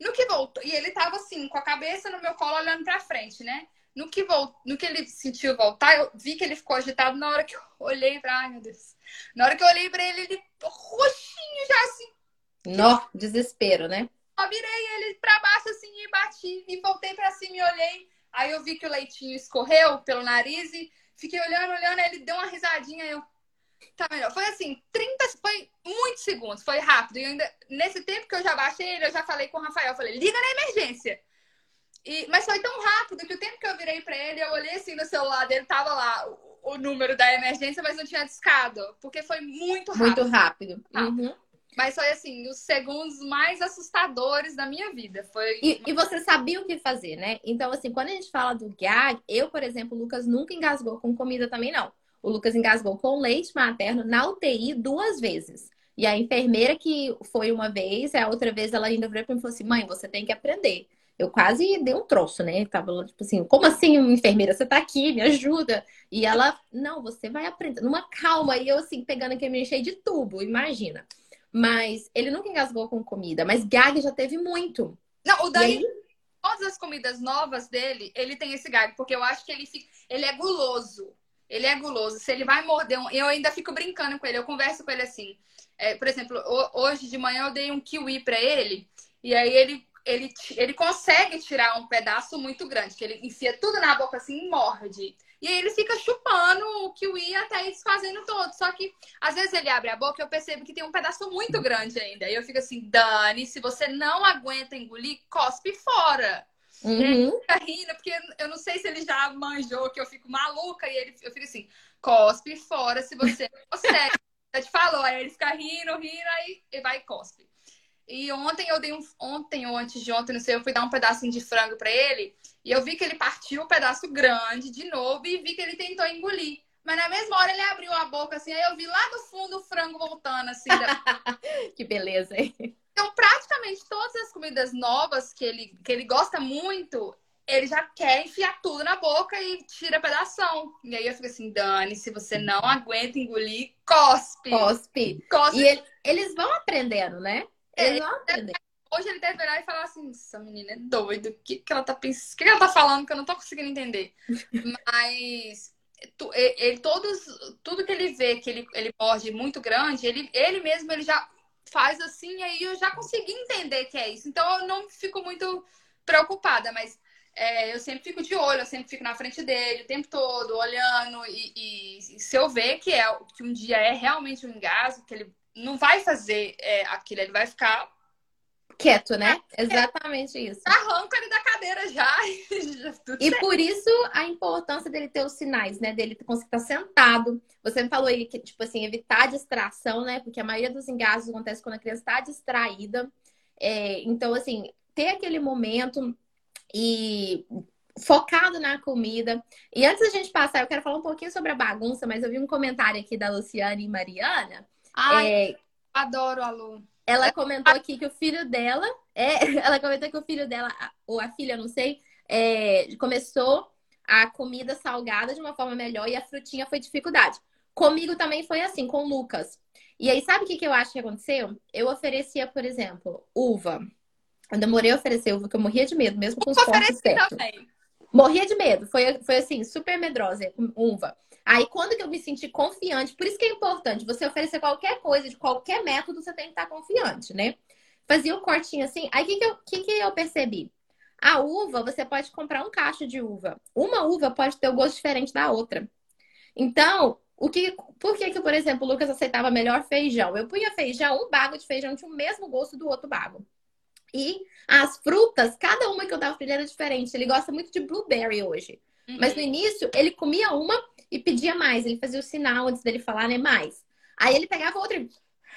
No que voltou, e ele tava assim, com a cabeça no meu colo olhando pra frente, né? No que, volt... no que ele sentiu voltar, eu vi que ele ficou agitado na hora que eu olhei pra. Ai, meu Deus. Na hora que eu olhei pra ele, ele roxinho já assim. Nó, desespero, né? Eu virei ele pra baixo assim e bati. E voltei pra cima e olhei. Aí eu vi que o leitinho escorreu pelo nariz e fiquei olhando, olhando. Aí ele deu uma risadinha. Eu. Tá melhor. Foi assim, 30, foi muitos segundos, foi rápido. E ainda, nesse tempo que eu já baixei ele, eu já falei com o Rafael. Falei, liga na emergência. E, mas foi tão rápido que o tempo que eu virei para ele, eu olhei assim no celular dele, tava lá o, o, número da emergência, mas não tinha discado. Porque foi muito rápido. Muito rápido. Uhum. Mas foi assim, os segundos mais assustadores da minha vida. Foi... E, e, você sabia o que fazer, né? Então, assim, quando a gente fala do gag, eu, por exemplo, o Lucas nunca engasgou com comida também, não. O Lucas engasgou com leite materno na UTI duas vezes. E a enfermeira que foi uma vez, a outra vez ela ainda virou para mim e falou assim: mãe, você tem que aprender. Eu quase dei um troço, né? Tava tipo assim, como assim, enfermeira? Você tá aqui, me ajuda. E ela, não, você vai aprender. Numa calma. E eu, assim, pegando aquele me enchei de tubo, imagina. Mas ele nunca engasgou com comida, mas gag já teve muito. Não, o Dani, aí... todas as comidas novas dele, ele tem esse gag, porque eu acho que ele, fica, ele é guloso. Ele é guloso. Se ele vai morder um. Eu ainda fico brincando com ele, eu converso com ele assim. É, por exemplo, hoje de manhã eu dei um kiwi para ele, e aí ele ele, ele consegue tirar um pedaço muito grande, que ele enfia tudo na boca assim e morde. E aí ele fica chupando o kiwi até ir desfazendo todo. Só que às vezes ele abre a boca e eu percebo que tem um pedaço muito grande ainda. E eu fico assim, Dani, se você não aguenta engolir, cospe fora. Uhum. Ele fica rindo, porque eu não sei se ele já manjou que eu fico maluca. E ele, eu fico assim, cospe fora se você não consegue. eu te falou, aí ele fica rindo, rindo, aí vai e cospe. E ontem eu dei um. Ontem ou antes de ontem, não sei, eu fui dar um pedacinho de frango para ele. E eu vi que ele partiu um pedaço grande de novo e vi que ele tentou engolir. Mas na mesma hora ele abriu a boca assim, aí eu vi lá do fundo o frango voltando assim. Da... que beleza, hein? Então, praticamente todas as comidas novas que ele, que ele gosta muito, ele já quer enfiar tudo na boca e tira pedação. E aí eu fico assim, Dani, se você não aguenta engolir, cospe. Cospe. cospe. E ele, eles vão aprendendo, né? É, hoje ele deve virar e falar assim: essa menina é doida, o que, que ela tá pensando? O que ela tá falando que eu não tô conseguindo entender? Mas ele, todos, tudo que ele vê que ele, ele morde muito grande, ele, ele mesmo ele já faz assim, aí eu já consegui entender que é isso. Então eu não fico muito preocupada, mas é, eu sempre fico de olho, eu sempre fico na frente dele o tempo todo, olhando. E, e, e se eu ver que, é, que um dia é realmente um engasgo, que ele não vai fazer é, aquilo, ele vai ficar quieto, né? É, Exatamente isso. Arranca ele da cadeira já. e por isso a importância dele ter os sinais, né? Dele conseguir estar sentado. Você me falou aí que, tipo assim, evitar distração, né? Porque a maioria dos engasgos acontece quando a criança está distraída. É, então, assim, ter aquele momento e focado na comida. E antes da gente passar, eu quero falar um pouquinho sobre a bagunça, mas eu vi um comentário aqui da Luciane e Mariana. Ai, é... adoro a Lu. Ela comentou aqui que o filho dela, é, ela comentou que o filho dela, ou a filha, não sei, é, começou a comida salgada de uma forma melhor e a frutinha foi dificuldade. Comigo também foi assim, com o Lucas. E aí, sabe o que, que eu acho que aconteceu? Eu oferecia, por exemplo, uva. Eu demorei a oferecer uva, porque eu morria de medo, mesmo com os cortes certos. Morria de medo. Foi, foi assim, super medrosa uva. Aí, quando que eu me senti confiante, por isso que é importante, você oferecer qualquer coisa, de qualquer método, você tem que estar confiante, né? Fazia o um cortinho assim. Aí, o que, que, eu, que, que eu percebi? A uva, você pode comprar um cacho de uva. Uma uva pode ter o um gosto diferente da outra. Então, o que, por que, que, por exemplo, o Lucas aceitava melhor feijão? Eu punha feijão, um bago de feijão tinha o mesmo gosto do outro bago. E as frutas, cada uma que eu dava pra ele era diferente. Ele gosta muito de blueberry hoje. Uhum. Mas no início, ele comia uma e pedia mais. Ele fazia o sinal antes dele falar, né? Mais. Aí ele pegava outra e.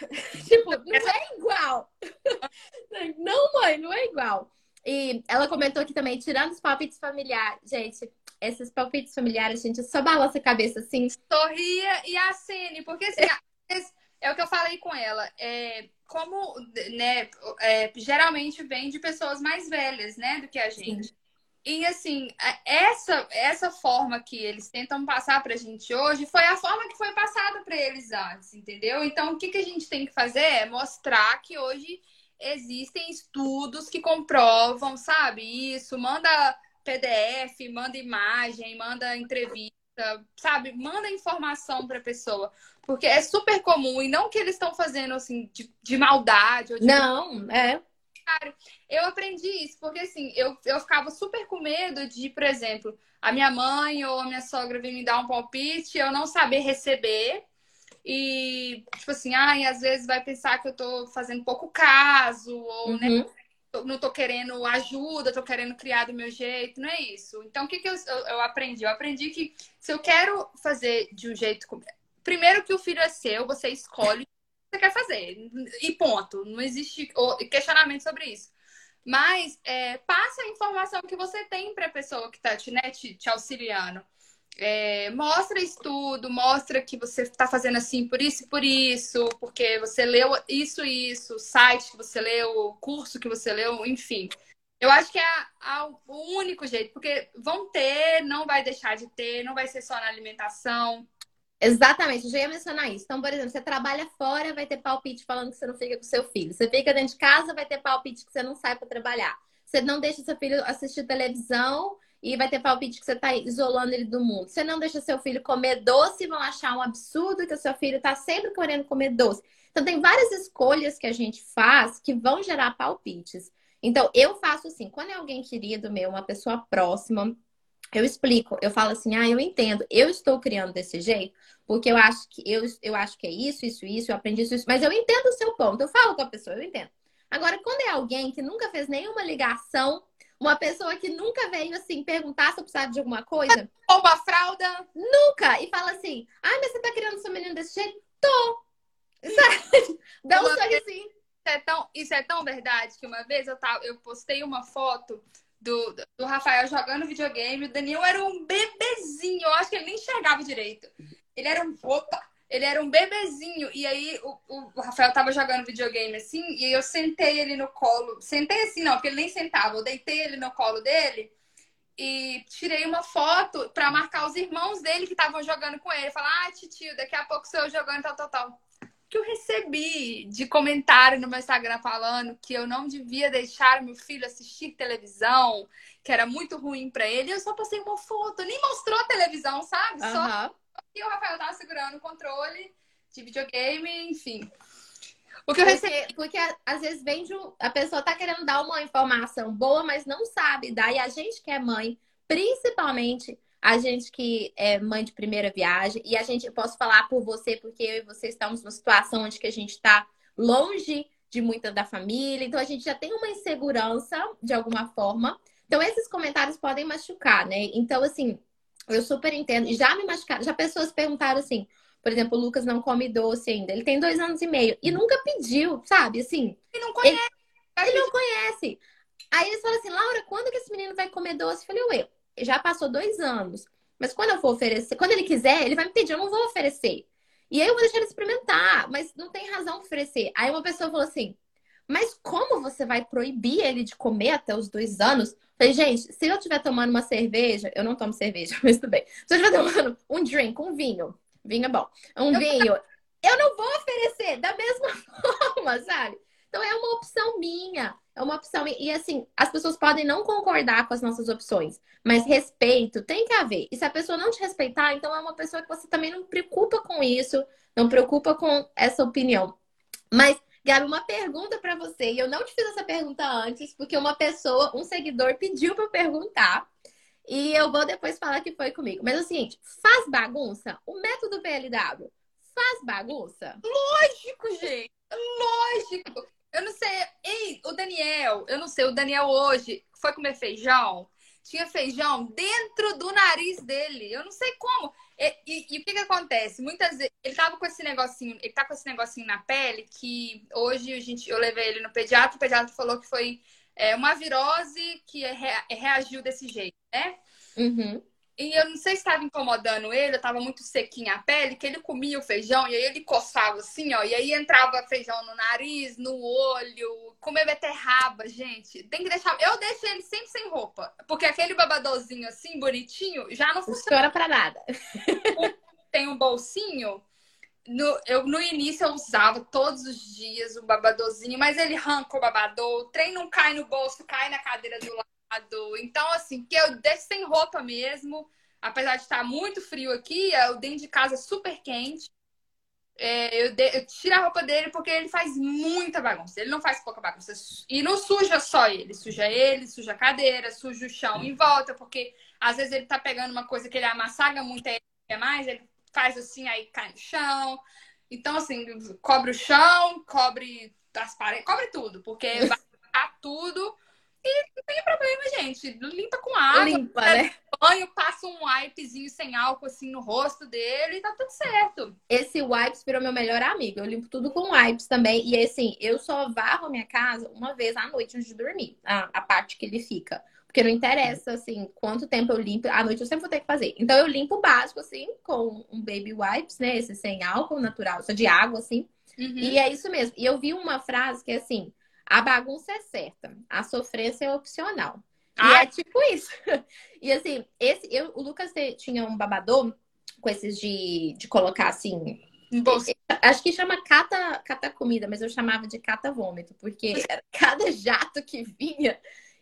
tipo, não é igual. não, mãe, não é igual. E ela comentou aqui também, tirando os palpites familiares. Gente, esses palpites familiares, gente, só balança a cabeça assim. Sorria e acene, porque assim, é o que eu falei com ela. É, como, né, é, geralmente vem de pessoas mais velhas, né, do que a gente. Sim. E assim, essa essa forma que eles tentam passar pra gente hoje foi a forma que foi passada para eles antes, entendeu? Então, o que, que a gente tem que fazer é mostrar que hoje existem estudos que comprovam, sabe? Isso, manda PDF, manda imagem, manda entrevista, sabe? Manda informação para a pessoa. Porque é super comum, e não que eles estão fazendo assim de, de maldade. De... Não, é eu aprendi isso, porque assim, eu, eu ficava super com medo de, por exemplo, a minha mãe ou a minha sogra vir me dar um palpite, eu não saber receber. E, tipo assim, ai, às vezes vai pensar que eu tô fazendo pouco caso, ou, né, uhum. né, não tô querendo ajuda, tô querendo criar do meu jeito, não é isso. Então, o que, que eu, eu, eu aprendi? Eu aprendi que se eu quero fazer de um jeito. Primeiro que o filho é seu, você escolhe você quer fazer. E ponto. Não existe questionamento sobre isso. Mas é, passa a informação que você tem para a pessoa que está né, te, te auxiliando. É, mostra estudo, mostra que você está fazendo assim por isso e por isso, porque você leu isso e isso, site que você leu, curso que você leu, enfim. Eu acho que é a, a, o único jeito, porque vão ter, não vai deixar de ter, não vai ser só na alimentação. Exatamente, eu já ia mencionar isso. Então, por exemplo, você trabalha fora, vai ter palpite falando que você não fica com seu filho. Você fica dentro de casa, vai ter palpite que você não sai para trabalhar. Você não deixa seu filho assistir televisão e vai ter palpite que você está isolando ele do mundo. Você não deixa seu filho comer doce, vão achar um absurdo que o seu filho está sempre querendo comer doce. Então, tem várias escolhas que a gente faz que vão gerar palpites. Então, eu faço assim, quando é alguém querido meu, uma pessoa próxima, eu explico, eu falo assim, ah, eu entendo, eu estou criando desse jeito, porque eu acho que eu, eu acho que é isso, isso, isso, eu aprendi isso, isso, mas eu entendo o seu ponto, eu falo com a pessoa, eu entendo. Agora, quando é alguém que nunca fez nenhuma ligação, uma pessoa que nunca veio assim perguntar se eu precisava de alguma coisa. Uma fralda? Nunca! E fala assim, ah, mas você tá criando seu menino desse jeito? Tô! Sabe? Dá um sorrisinho. Isso é, tão, isso é tão verdade que uma vez eu, tava, eu postei uma foto do, do Rafael jogando videogame. O Daniel era um bebezinho. Eu acho que ele nem enxergava direito. Ele era um. Opa! Ele era um bebezinho. E aí o, o Rafael tava jogando videogame assim. E eu sentei ele no colo. Sentei assim, não, porque ele nem sentava. Eu deitei ele no colo dele. E tirei uma foto para marcar os irmãos dele que estavam jogando com ele. Falar, ah, tio, daqui a pouco sou eu jogando tal, tal, tal que eu recebi de comentário no meu Instagram falando que eu não devia deixar meu filho assistir televisão, que era muito ruim para ele. Eu só passei uma foto, nem mostrou a televisão, sabe? Uhum. Só que o Rafael tava segurando o controle de videogame, enfim. Porque, recebi... porque às vezes vende um... a pessoa tá querendo dar uma informação boa, mas não sabe. Daí a gente que é mãe, principalmente a gente que é mãe de primeira viagem, e a gente, eu posso falar por você, porque eu e você estamos numa situação onde que a gente está longe de muita da família, então a gente já tem uma insegurança de alguma forma. Então esses comentários podem machucar, né? Então, assim, eu super entendo. Já me machucaram, já pessoas perguntaram assim, por exemplo, o Lucas não come doce ainda. Ele tem dois anos e meio e nunca pediu, sabe? Assim. Ele não conhece. Ele, ele não conhece. Aí eles falam assim, Laura, quando que esse menino vai comer doce? Eu falei, ué, já passou dois anos. Mas quando eu for oferecer, quando ele quiser, ele vai me pedir, eu não vou oferecer. E aí eu vou deixar ele experimentar, mas não tem razão oferecer. Aí uma pessoa falou assim: Mas como você vai proibir ele de comer até os dois anos? Eu falei, gente, se eu estiver tomando uma cerveja, eu não tomo cerveja, mas tudo bem. Se eu estiver tomando um drink, um vinho, vinho é bom, um vinho, eu não vou oferecer da mesma forma, sabe? Então é uma opção minha. É uma opção. E assim, as pessoas podem não concordar com as nossas opções, mas respeito tem que haver. E se a pessoa não te respeitar, então é uma pessoa que você também não preocupa com isso, não preocupa com essa opinião. Mas, Gabi, uma pergunta para você. E eu não te fiz essa pergunta antes, porque uma pessoa, um seguidor, pediu para perguntar. E eu vou depois falar que foi comigo. Mas é o seguinte: faz bagunça? O método PLW faz bagunça? Lógico, gente. Lógico. Eu não sei. Ei, o Daniel, eu não sei, o Daniel hoje foi comer feijão. Tinha feijão dentro do nariz dele. Eu não sei como. E, e, e, o que que acontece? Muitas vezes ele tava com esse negocinho, ele tá com esse negocinho na pele que hoje a gente, eu levei ele no pediatra, o pediatra falou que foi é, uma virose que reagiu desse jeito, né? Uhum. E eu não sei se estava incomodando ele, eu tava muito sequinha a pele, que ele comia o feijão e aí ele coçava assim, ó, e aí entrava feijão no nariz, no olho, comer beterraba, gente. Tem que deixar. Eu deixo ele sempre sem roupa, porque aquele babadorzinho assim, bonitinho, já não funciona. para nada. Tem um bolsinho. No, eu, no início eu usava todos os dias o babadorzinho, mas ele arranca o babador, o trem não cai no bolso, cai na cadeira do lado então, assim, que eu deixo sem roupa mesmo. Apesar de estar muito frio aqui, o dentro de casa é super quente. É, eu, de, eu, tiro a roupa dele porque ele faz muita bagunça. Ele não faz pouca bagunça. E não suja só ele. Suja ele, suja a cadeira, suja o chão em volta. Porque às vezes ele tá pegando uma coisa que ele amassaga muito e quer mais. Ele faz assim, aí cai no chão. Então, assim, cobre o chão, cobre as paredes, cobre tudo. Porque vai tudo. E não tem problema, gente. Limpa com água. Limpa, né? Banho, passa um wipezinho sem álcool assim no rosto dele e tá tudo certo. Esse wipes virou meu melhor amigo. Eu limpo tudo com wipes também. E assim, eu só varro a minha casa uma vez à noite antes de dormir. A, a parte que ele fica. Porque não interessa, assim, quanto tempo eu limpo. À noite eu sempre vou ter que fazer. Então eu limpo o básico, assim, com um baby wipes, né? Esse sem álcool natural, só de água, assim. Uhum. E é isso mesmo. E eu vi uma frase que é assim a bagunça é certa, a sofrência é opcional. Ah. E é tipo isso. E assim, esse, eu, o Lucas tinha um babador com esses de, de colocar assim. Acho que chama cata, cata comida, mas eu chamava de cata vômito, porque era cada jato que vinha.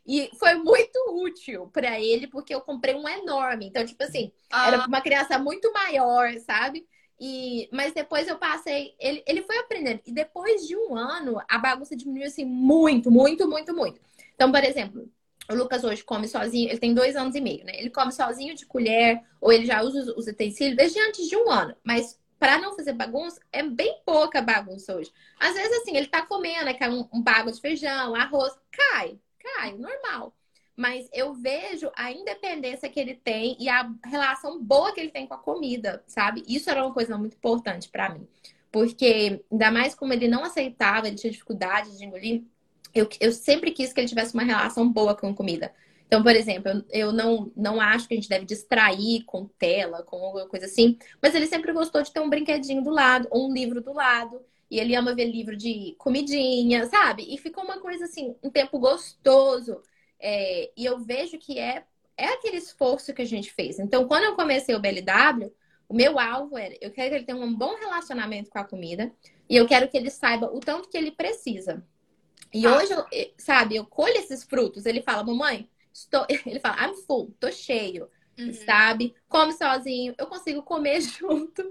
E foi muito útil para ele, porque eu comprei um enorme. Então, tipo assim, ah. era uma criança muito maior, sabe? E, mas depois eu passei, ele, ele foi aprendendo. E depois de um ano, a bagunça diminuiu assim muito, muito, muito, muito. Então, por exemplo, o Lucas hoje come sozinho, ele tem dois anos e meio, né? Ele come sozinho de colher, ou ele já usa os utensílios desde antes de um ano. Mas para não fazer bagunça, é bem pouca bagunça hoje. Às vezes, assim, ele tá comendo, né? Cai um, um bago de feijão, arroz, cai, cai, normal mas eu vejo a independência que ele tem e a relação boa que ele tem com a comida, sabe? Isso era uma coisa muito importante para mim. Porque, ainda mais como ele não aceitava, ele tinha dificuldade de engolir, eu, eu sempre quis que ele tivesse uma relação boa com comida. Então, por exemplo, eu, eu não, não acho que a gente deve distrair com tela, com alguma coisa assim, mas ele sempre gostou de ter um brinquedinho do lado, ou um livro do lado. E ele ama ver livro de comidinha, sabe? E ficou uma coisa assim, um tempo gostoso. É, e eu vejo que é, é aquele esforço que a gente fez. Então, quando eu comecei o BLW, o meu alvo era: eu quero que ele tenha um bom relacionamento com a comida e eu quero que ele saiba o tanto que ele precisa. E ah. hoje, eu, sabe, eu colho esses frutos. Ele fala, mamãe, estou. Ele fala, I'm full, tô cheio, uhum. sabe? Come sozinho, eu consigo comer junto.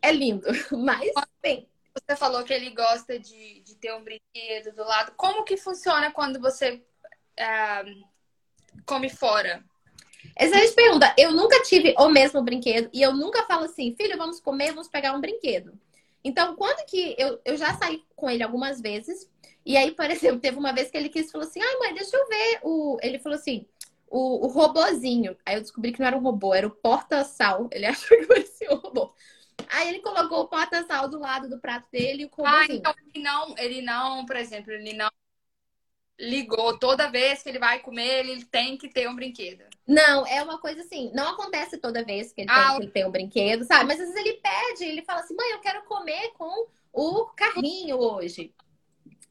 É lindo, mas bem. Você falou que ele gosta de, de ter um brinquedo do lado. Como que funciona quando você é, come fora? Excelente pergunta. Eu nunca tive o mesmo brinquedo e eu nunca falo assim, filho, vamos comer, vamos pegar um brinquedo. Então, quando que eu, eu já saí com ele algumas vezes, e aí, por exemplo, teve uma vez que ele quis falou assim: ai, mãe, deixa eu ver o. Ele falou assim: o, o robozinho. Aí eu descobri que não era um robô, era o porta-sal. Ele achou que parecia um robô. Aí ele colocou o porta-sal do lado do prato dele e o robozinho. Ah, então ele não, ele não, por exemplo, ele não ligou toda vez que ele vai comer, ele tem que ter um brinquedo. Não, é uma coisa assim, não acontece toda vez que ele, ah, tem, que ele tem um brinquedo, sabe? Mas às vezes ele pede, ele fala assim, mãe, eu quero comer com o carrinho hoje.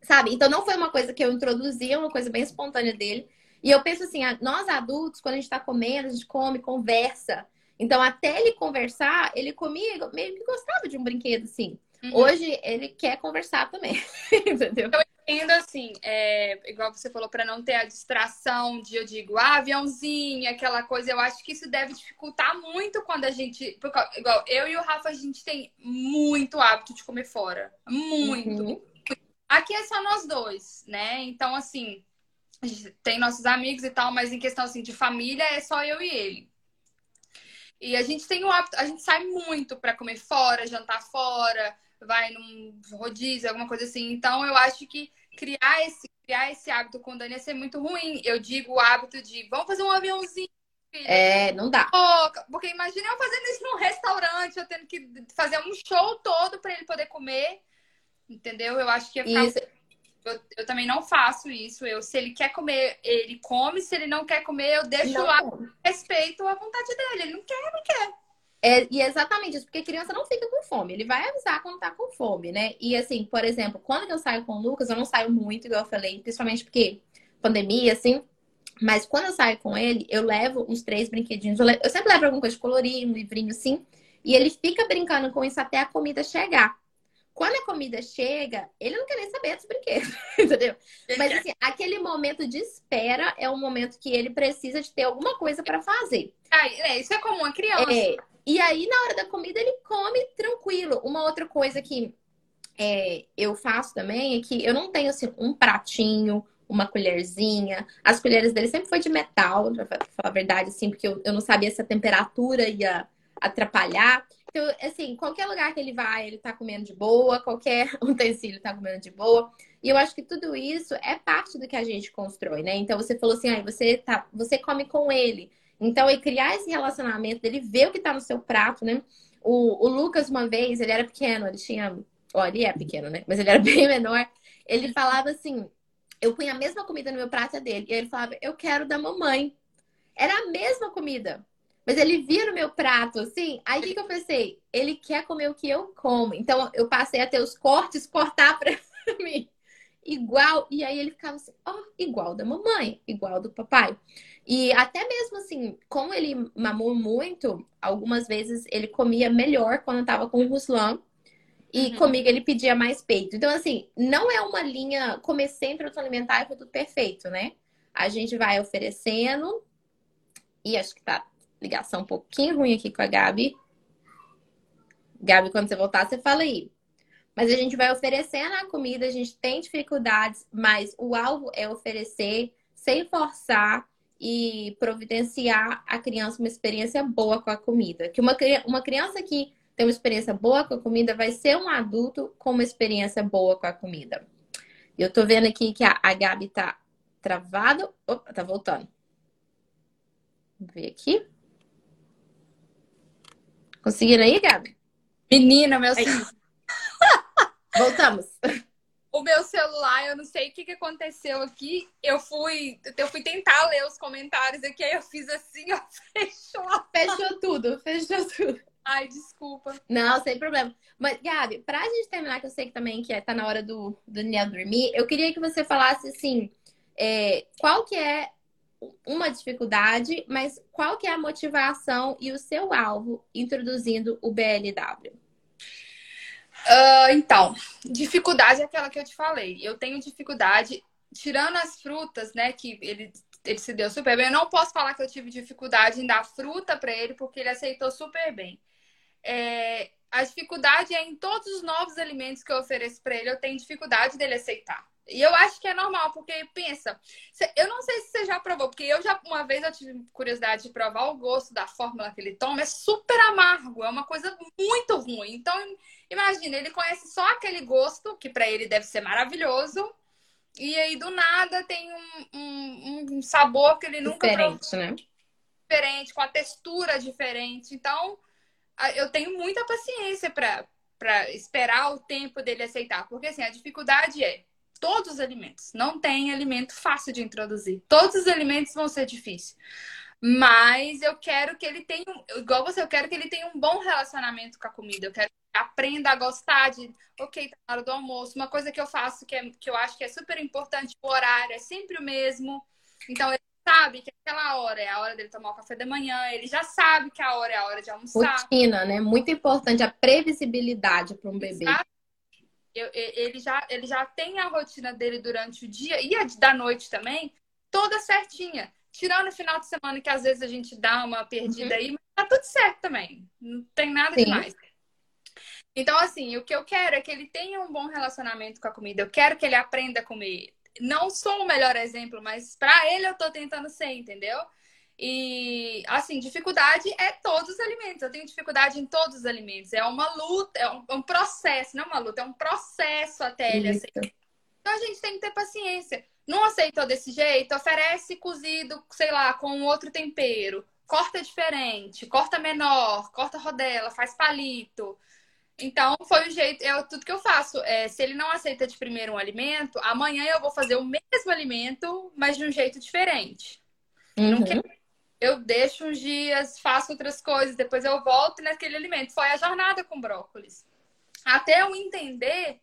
Sabe? Então não foi uma coisa que eu introduzi, é uma coisa bem espontânea dele. E eu penso assim, nós adultos, quando a gente tá comendo, a gente come, conversa. Então, até ele conversar, ele comia, meio que gostava de um brinquedo, assim. Uhum. Hoje, ele quer conversar também. Entendeu? Eu entendo, assim, é, igual você falou, para não ter a distração de, eu digo, ah, aviãozinho, aquela coisa. Eu acho que isso deve dificultar muito quando a gente. Porque, igual eu e o Rafa, a gente tem muito hábito de comer fora. Muito. Uhum. Aqui é só nós dois, né? Então, assim, tem nossos amigos e tal, mas em questão assim, de família é só eu e ele. E a gente tem o hábito, a gente sai muito para comer fora, jantar fora, vai num rodízio, alguma coisa assim. Então eu acho que criar esse, criar esse hábito com o Dani ia ser muito ruim. Eu digo o hábito de vamos fazer um aviãozinho. É, não dá. Porque imagina eu fazendo isso num restaurante, eu tendo que fazer um show todo para ele poder comer. Entendeu? Eu acho que ia ficar... Isso. Eu, eu, também não faço isso. Eu, se ele quer comer, ele come. Se ele não quer comer, eu deixo não. lá. Respeito a vontade dele. Ele não quer, não quer. É, e é exatamente isso, porque criança não fica com fome. Ele vai avisar quando tá com fome, né? E assim, por exemplo, quando eu saio com o Lucas, eu não saio muito, igual eu falei, principalmente porque pandemia, assim. Mas quando eu saio com ele, eu levo uns três brinquedinhos. Eu, levo, eu sempre levo alguma coisa de colorir, um livrinho assim. E ele fica brincando com isso até a comida chegar. Quando a comida chega, ele não quer nem saber dos brinquedos, entendeu? Mas assim, aquele momento de espera é um momento que ele precisa de ter alguma coisa para fazer. Ah, é, isso é comum a criança. É, e aí, na hora da comida, ele come tranquilo. Uma outra coisa que é, eu faço também é que eu não tenho assim, um pratinho, uma colherzinha. As colheres dele sempre foi de metal, pra falar a verdade, assim, porque eu, eu não sabia se a temperatura ia atrapalhar. Então, assim, qualquer lugar que ele vai, ele tá comendo de boa, qualquer utensílio tá comendo de boa. E eu acho que tudo isso é parte do que a gente constrói, né? Então você falou assim, ah, você tá, você come com ele. Então, e criar esse relacionamento dele, ver o que tá no seu prato, né? O, o Lucas, uma vez, ele era pequeno, ele tinha. Ó, ele é pequeno, né? Mas ele era bem menor. Ele falava assim: eu punha a mesma comida no meu prato dele. E ele falava, eu quero da mamãe. Era a mesma comida. Mas ele via no meu prato, assim. Aí o que, que eu pensei? Ele quer comer o que eu como. Então eu passei a ter os cortes, cortar pra mim. Igual. E aí ele ficava assim, ó, oh, igual da mamãe, igual do papai. E até mesmo assim, como ele mamou muito, algumas vezes ele comia melhor quando eu tava com o Ruslan. E uhum. comigo ele pedia mais peito. Então, assim, não é uma linha comer sempre alimentar e foi tudo perfeito, né? A gente vai oferecendo. E acho que tá ligação um pouquinho ruim aqui com a Gabi. Gabi, quando você voltar, você fala aí. Mas a gente vai oferecendo a comida, a gente tem dificuldades, mas o alvo é oferecer sem forçar e providenciar a criança uma experiência boa com a comida. Que uma, uma criança que tem uma experiência boa com a comida vai ser um adulto com uma experiência boa com a comida. Eu tô vendo aqui que a, a Gabi tá travado. Opa, tá voltando. Vamos ver aqui. Conseguiram aí, Gabi? Menina, meu Voltamos. O meu celular, eu não sei o que, que aconteceu aqui. Eu fui, eu fui tentar ler os comentários aqui, aí eu fiz assim, ó, fechou. Fechou tudo, fechou tudo. Ai, desculpa. Não, sem problema. Mas, Gabi, pra gente terminar, que eu sei que também que é, tá na hora do, do Daniel dormir, eu queria que você falasse assim, é, qual que é uma dificuldade, mas qual que é a motivação e o seu alvo introduzindo o BLW? Uh, então, dificuldade é aquela que eu te falei. Eu tenho dificuldade, tirando as frutas, né, que ele, ele se deu super bem. Eu não posso falar que eu tive dificuldade em dar fruta para ele, porque ele aceitou super bem. É, A dificuldade é em todos os novos alimentos que eu ofereço para ele, eu tenho dificuldade dele aceitar. E eu acho que é normal, porque pensa, eu não sei se você já provou, porque eu já uma vez eu tive curiosidade de provar o gosto da fórmula que ele toma, é super amargo, é uma coisa muito ruim. Então, imagina, ele conhece só aquele gosto, que para ele deve ser maravilhoso, e aí do nada tem um, um, um sabor que ele nunca diferente, provou. né? Diferente, com a textura diferente. Então, eu tenho muita paciência para esperar o tempo dele aceitar, porque assim, a dificuldade é todos os alimentos. Não tem alimento fácil de introduzir. Todos os alimentos vão ser difíceis. Mas eu quero que ele tenha, igual você, eu quero que ele tenha um bom relacionamento com a comida. Eu quero que ele aprenda a gostar de, ok, tá na hora do almoço. Uma coisa que eu faço que, é, que eu acho que é super importante, o horário é sempre o mesmo. Então, ele sabe que aquela hora é a hora dele tomar o café da manhã, ele já sabe que a hora é a hora de almoçar. Rotina, né? Muito importante a previsibilidade para um bebê. Eu, ele, já, ele já tem a rotina dele durante o dia e a da noite também, toda certinha. Tirando o final de semana, que às vezes a gente dá uma perdida uhum. aí, mas tá tudo certo também. Não tem nada Sim. demais. Então, assim, o que eu quero é que ele tenha um bom relacionamento com a comida. Eu quero que ele aprenda a comer. Não sou o melhor exemplo, mas para ele eu tô tentando ser, entendeu? E, assim, dificuldade é todos os alimentos. Eu tenho dificuldade em todos os alimentos. É uma luta, é um, é um processo, não é uma luta, é um processo até ele. Então a gente tem que ter paciência. Não aceitou desse jeito, oferece cozido, sei lá, com outro tempero. Corta diferente, corta menor, corta rodela, faz palito. Então, foi o jeito, é tudo que eu faço. É, se ele não aceita de primeiro um alimento, amanhã eu vou fazer o mesmo alimento, mas de um jeito diferente. Uhum. Quero eu deixo uns dias, faço outras coisas, depois eu volto naquele alimento. Foi a jornada com brócolis. Até eu entender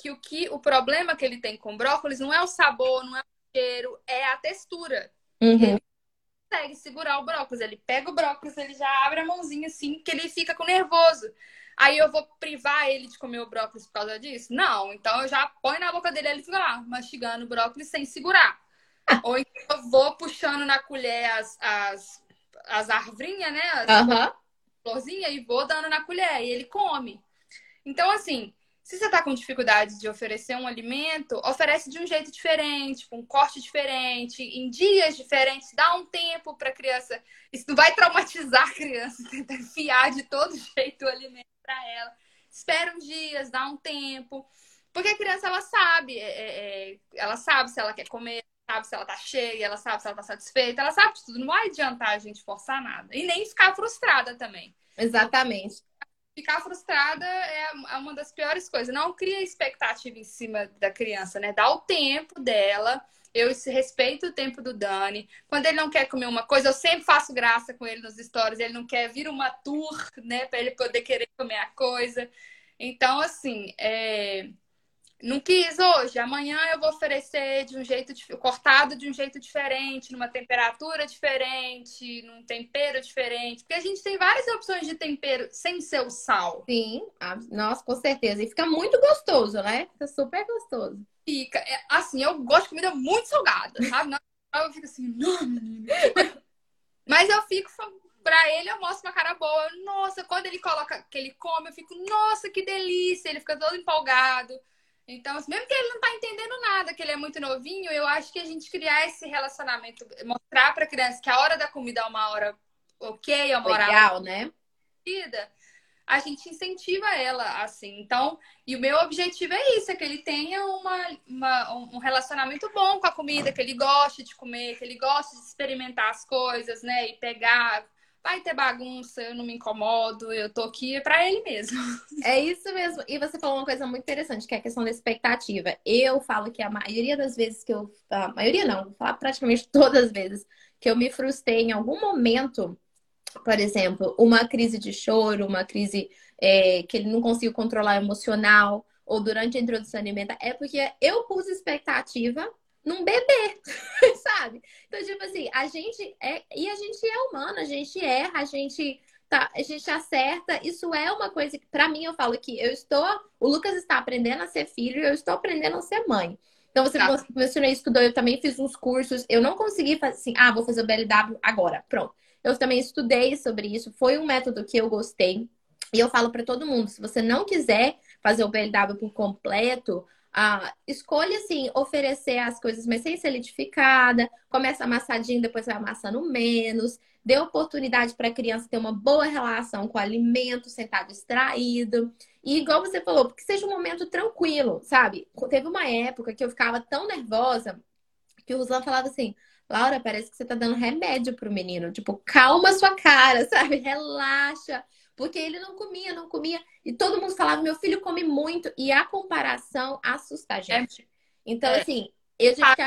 que o que o problema que ele tem com brócolis não é o sabor, não é o cheiro, é a textura. Uhum. Ele consegue segurar o brócolis. Ele pega o brócolis, ele já abre a mãozinha assim, que ele fica com nervoso. Aí eu vou privar ele de comer o brócolis por causa disso? Não. Então eu já ponho na boca dele, ele fica lá, mastigando o brócolis sem segurar. Ou então eu vou puxando na colher as, as, as arvrinhas, né? As uhum. florzinhas e vou dando na colher. E ele come. Então, assim, se você tá com dificuldade de oferecer um alimento, oferece de um jeito diferente, com um corte diferente, em dias diferentes, dá um tempo para a criança. Isso não vai traumatizar a criança, tentar enfiar de todo jeito o alimento para ela. Espera uns dias, dá um tempo. Porque a criança, ela sabe, é, é, é ela sabe se ela quer comer, sabe se ela tá cheia, ela sabe se ela tá satisfeita, ela sabe de tudo. Não vai adiantar a gente forçar nada. E nem ficar frustrada também. Exatamente. Ficar frustrada é uma das piores coisas. Não cria expectativa em cima da criança, né? Dá o tempo dela. Eu respeito o tempo do Dani. Quando ele não quer comer uma coisa, eu sempre faço graça com ele nos stories. Ele não quer vir uma tour, né? Pra ele poder querer comer a coisa. Então, assim, é não quis hoje, amanhã eu vou oferecer de um jeito cortado de um jeito diferente, numa temperatura diferente, num tempero diferente, porque a gente tem várias opções de tempero sem ser o sal. Sim, nossa, com certeza. E fica muito gostoso, né? Fica super gostoso. Fica, é, assim, eu gosto de comida muito salgada, sabe? Eu fico assim, não, menina. Mas eu fico Pra ele, eu mostro uma cara boa. Nossa, quando ele coloca, que ele come, eu fico, nossa, que delícia. Ele fica todo empolgado. Então, mesmo que ele não tá entendendo nada, que ele é muito novinho, eu acho que a gente criar esse relacionamento, mostrar pra criança que a hora da comida é uma hora ok, é uma Legal, hora né? a gente incentiva ela assim. Então, e o meu objetivo é isso, é que ele tenha uma, uma, um relacionamento bom com a comida, que ele goste de comer, que ele goste de experimentar as coisas, né? E pegar vai ter bagunça, eu não me incomodo, eu tô aqui para ele mesmo. É isso mesmo. E você falou uma coisa muito interessante, que é a questão da expectativa. Eu falo que a maioria das vezes que eu. A maioria não, vou falar praticamente todas as vezes que eu me frustrei em algum momento, por exemplo, uma crise de choro, uma crise é, que ele não conseguiu controlar emocional, ou durante a introdução alimentar, é porque eu pus expectativa num bebê, sabe? Então, tipo assim, a gente é. E a gente é humano, a gente erra, a gente. Tá, a gente acerta, isso é uma coisa que, para mim, eu falo que eu estou. O Lucas está aprendendo a ser filho e eu estou aprendendo a ser mãe. Então, você tá. mencionou estudou, eu também fiz uns cursos. Eu não consegui fazer assim, ah, vou fazer o BLW agora. Pronto. Eu também estudei sobre isso. Foi um método que eu gostei. E eu falo para todo mundo, se você não quiser fazer o BLW por completo, ah, escolha assim, oferecer as coisas, mas sem ser litificada, começa amassadinho, depois vai amassando menos, dê oportunidade para a criança ter uma boa relação com o alimento, sem estar distraído. E igual você falou, que seja um momento tranquilo, sabe? Teve uma época que eu ficava tão nervosa que o Ruslan falava assim: Laura, parece que você tá dando remédio pro menino. Tipo, calma sua cara, sabe? Relaxa. Porque ele não comia, não comia. E todo mundo falava, meu filho come muito. E a comparação assusta a é. gente. Então, é. assim, eu já que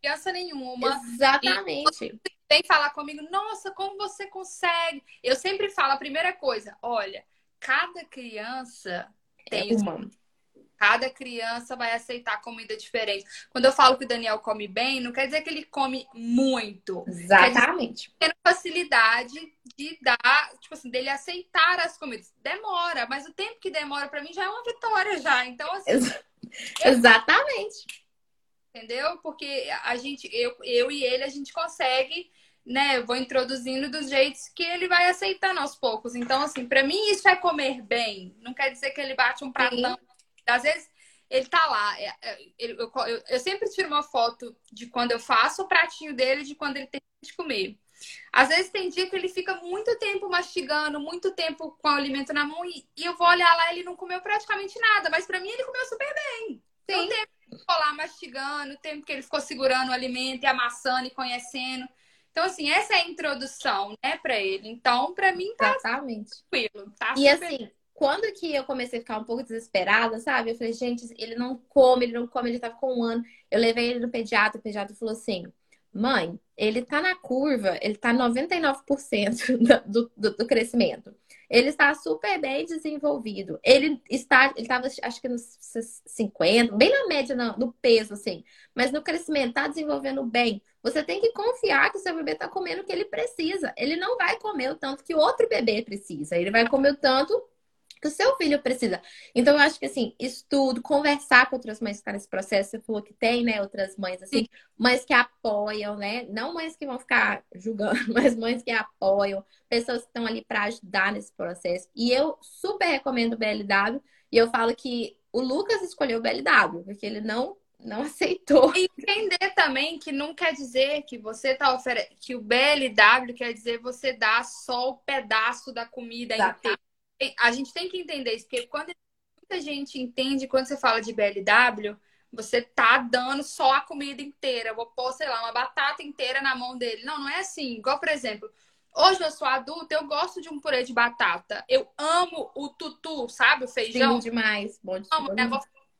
criança nenhuma. Exatamente. Vem falar comigo, nossa, como você consegue? Eu sempre falo a primeira coisa, olha, cada criança tem é uma. Cada criança vai aceitar comida diferente. Quando eu falo que o Daniel come bem, não quer dizer que ele come muito. Exatamente. Tendo facilidade de dar, tipo assim, dele aceitar as comidas. Demora, mas o tempo que demora para mim já é uma vitória já. Então, assim. Ex Exatamente. entendeu? Porque a gente, eu, eu e ele, a gente consegue né, eu vou introduzindo dos jeitos que ele vai aceitando aos poucos. Então, assim, para mim isso é comer bem. Não quer dizer que ele bate um pratão. Às vezes ele tá lá. É, é, eu, eu, eu, sempre tiro uma foto de quando eu faço o pratinho dele de quando ele tem de comer. Às vezes tem dia que ele fica muito tempo mastigando, muito tempo com o alimento na mão e, e eu vou olhar lá e ele não comeu praticamente nada, mas para mim ele comeu super bem. Tem o tempo que ele ficou lá mastigando, o tempo que ele ficou segurando o alimento e amassando e conhecendo. Então, assim, essa é a introdução, né, para ele. Então, para mim, tá Exatamente. tranquilo. Tá e assim, quando que eu comecei a ficar um pouco desesperada, sabe? Eu falei, gente, ele não come, ele não come, ele tava com um ano. Eu levei ele no pediatra, o pediatra falou assim: mãe, ele tá na curva, ele tá 99% do, do, do crescimento. Ele está super bem desenvolvido. Ele está, ele estava, acho que nos 50, bem na média do peso, assim. Mas no crescimento, está desenvolvendo bem. Você tem que confiar que o seu bebê está comendo o que ele precisa. Ele não vai comer o tanto que outro bebê precisa. Ele vai comer o tanto que o seu filho precisa. Então, eu acho que, assim, estudo, conversar com outras mães que estão nesse processo, você falou que tem, né, outras mães, assim, Sim. mães que apoiam, né? Não mães que vão ficar julgando, mas mães que apoiam, pessoas que estão ali para ajudar nesse processo. E eu super recomendo o BLW, e eu falo que o Lucas escolheu o BLW, porque ele não não aceitou. Entender também que não quer dizer que você tá oferecendo que o BLW quer dizer você dá só o pedaço da comida inteira. A gente tem que entender isso, porque quando muita gente entende, quando você fala de BLW, você tá dando só a comida inteira. Eu vou pôr, sei lá, uma batata inteira na mão dele. Não, não é assim. Igual, por exemplo, hoje eu sou adulta, eu gosto de um purê de batata. Eu amo o tutu, sabe? O feijão. Sim, demais. Bom de amo, né?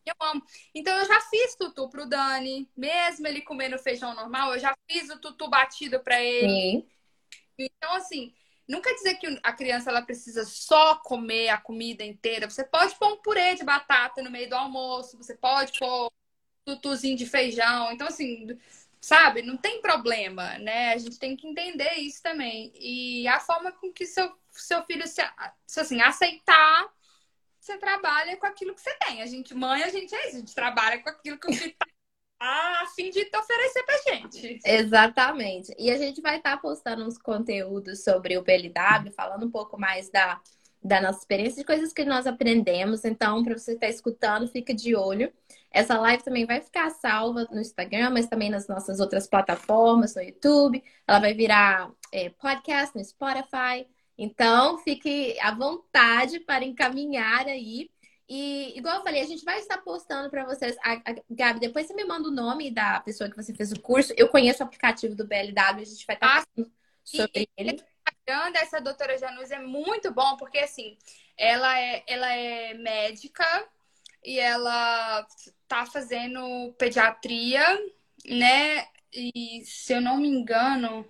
Eu amo. Então eu já fiz tutu pro Dani, mesmo ele comendo feijão normal, eu já fiz o tutu batido para ele. Sim. Então assim, não quer dizer que a criança ela precisa só comer a comida inteira. Você pode pôr um purê de batata no meio do almoço, você pode pôr um tutuzinho de feijão. Então assim, sabe, não tem problema, né? A gente tem que entender isso também. E a forma com que seu seu filho se, se assim, aceitar você trabalha com aquilo que você tem. A gente, mãe, a gente é isso, a gente trabalha com aquilo que o filho tá a fim de te oferecer pra gente. Exatamente. E a gente vai estar tá postando uns conteúdos sobre o PLW, falando um pouco mais da, da nossa experiência, de coisas que nós aprendemos. Então, para você estar tá escutando, fica de olho. Essa live também vai ficar salva no Instagram, mas também nas nossas outras plataformas, no YouTube. Ela vai virar é, podcast no Spotify. Então, fique à vontade para encaminhar aí. E, igual eu falei, a gente vai estar postando para vocês. A, a, Gabi, depois você me manda o nome da pessoa que você fez o curso. Eu conheço o aplicativo do BLW, a gente vai estar ah, sobre e, ele. O dessa doutora Janus é muito bom, porque assim, ela é, ela é médica e ela tá fazendo pediatria, né? E se eu não me engano,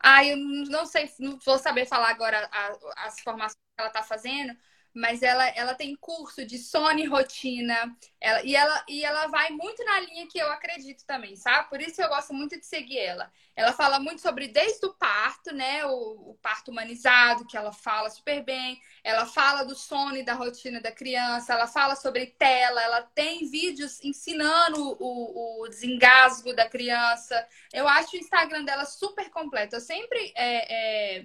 ah, eu não sei, não vou saber falar agora as formações que ela está fazendo, mas ela, ela tem curso de sono e rotina, ela, e, ela, e ela vai muito na linha que eu acredito também, sabe? Por isso eu gosto muito de seguir ela. Ela fala muito sobre desde o parto, né? O, o parto humanizado, que ela fala super bem. Ela fala do sono e da rotina da criança, ela fala sobre tela, ela tem vídeos ensinando o, o desengasgo da criança. Eu acho o Instagram dela super completo. Eu sempre. É, é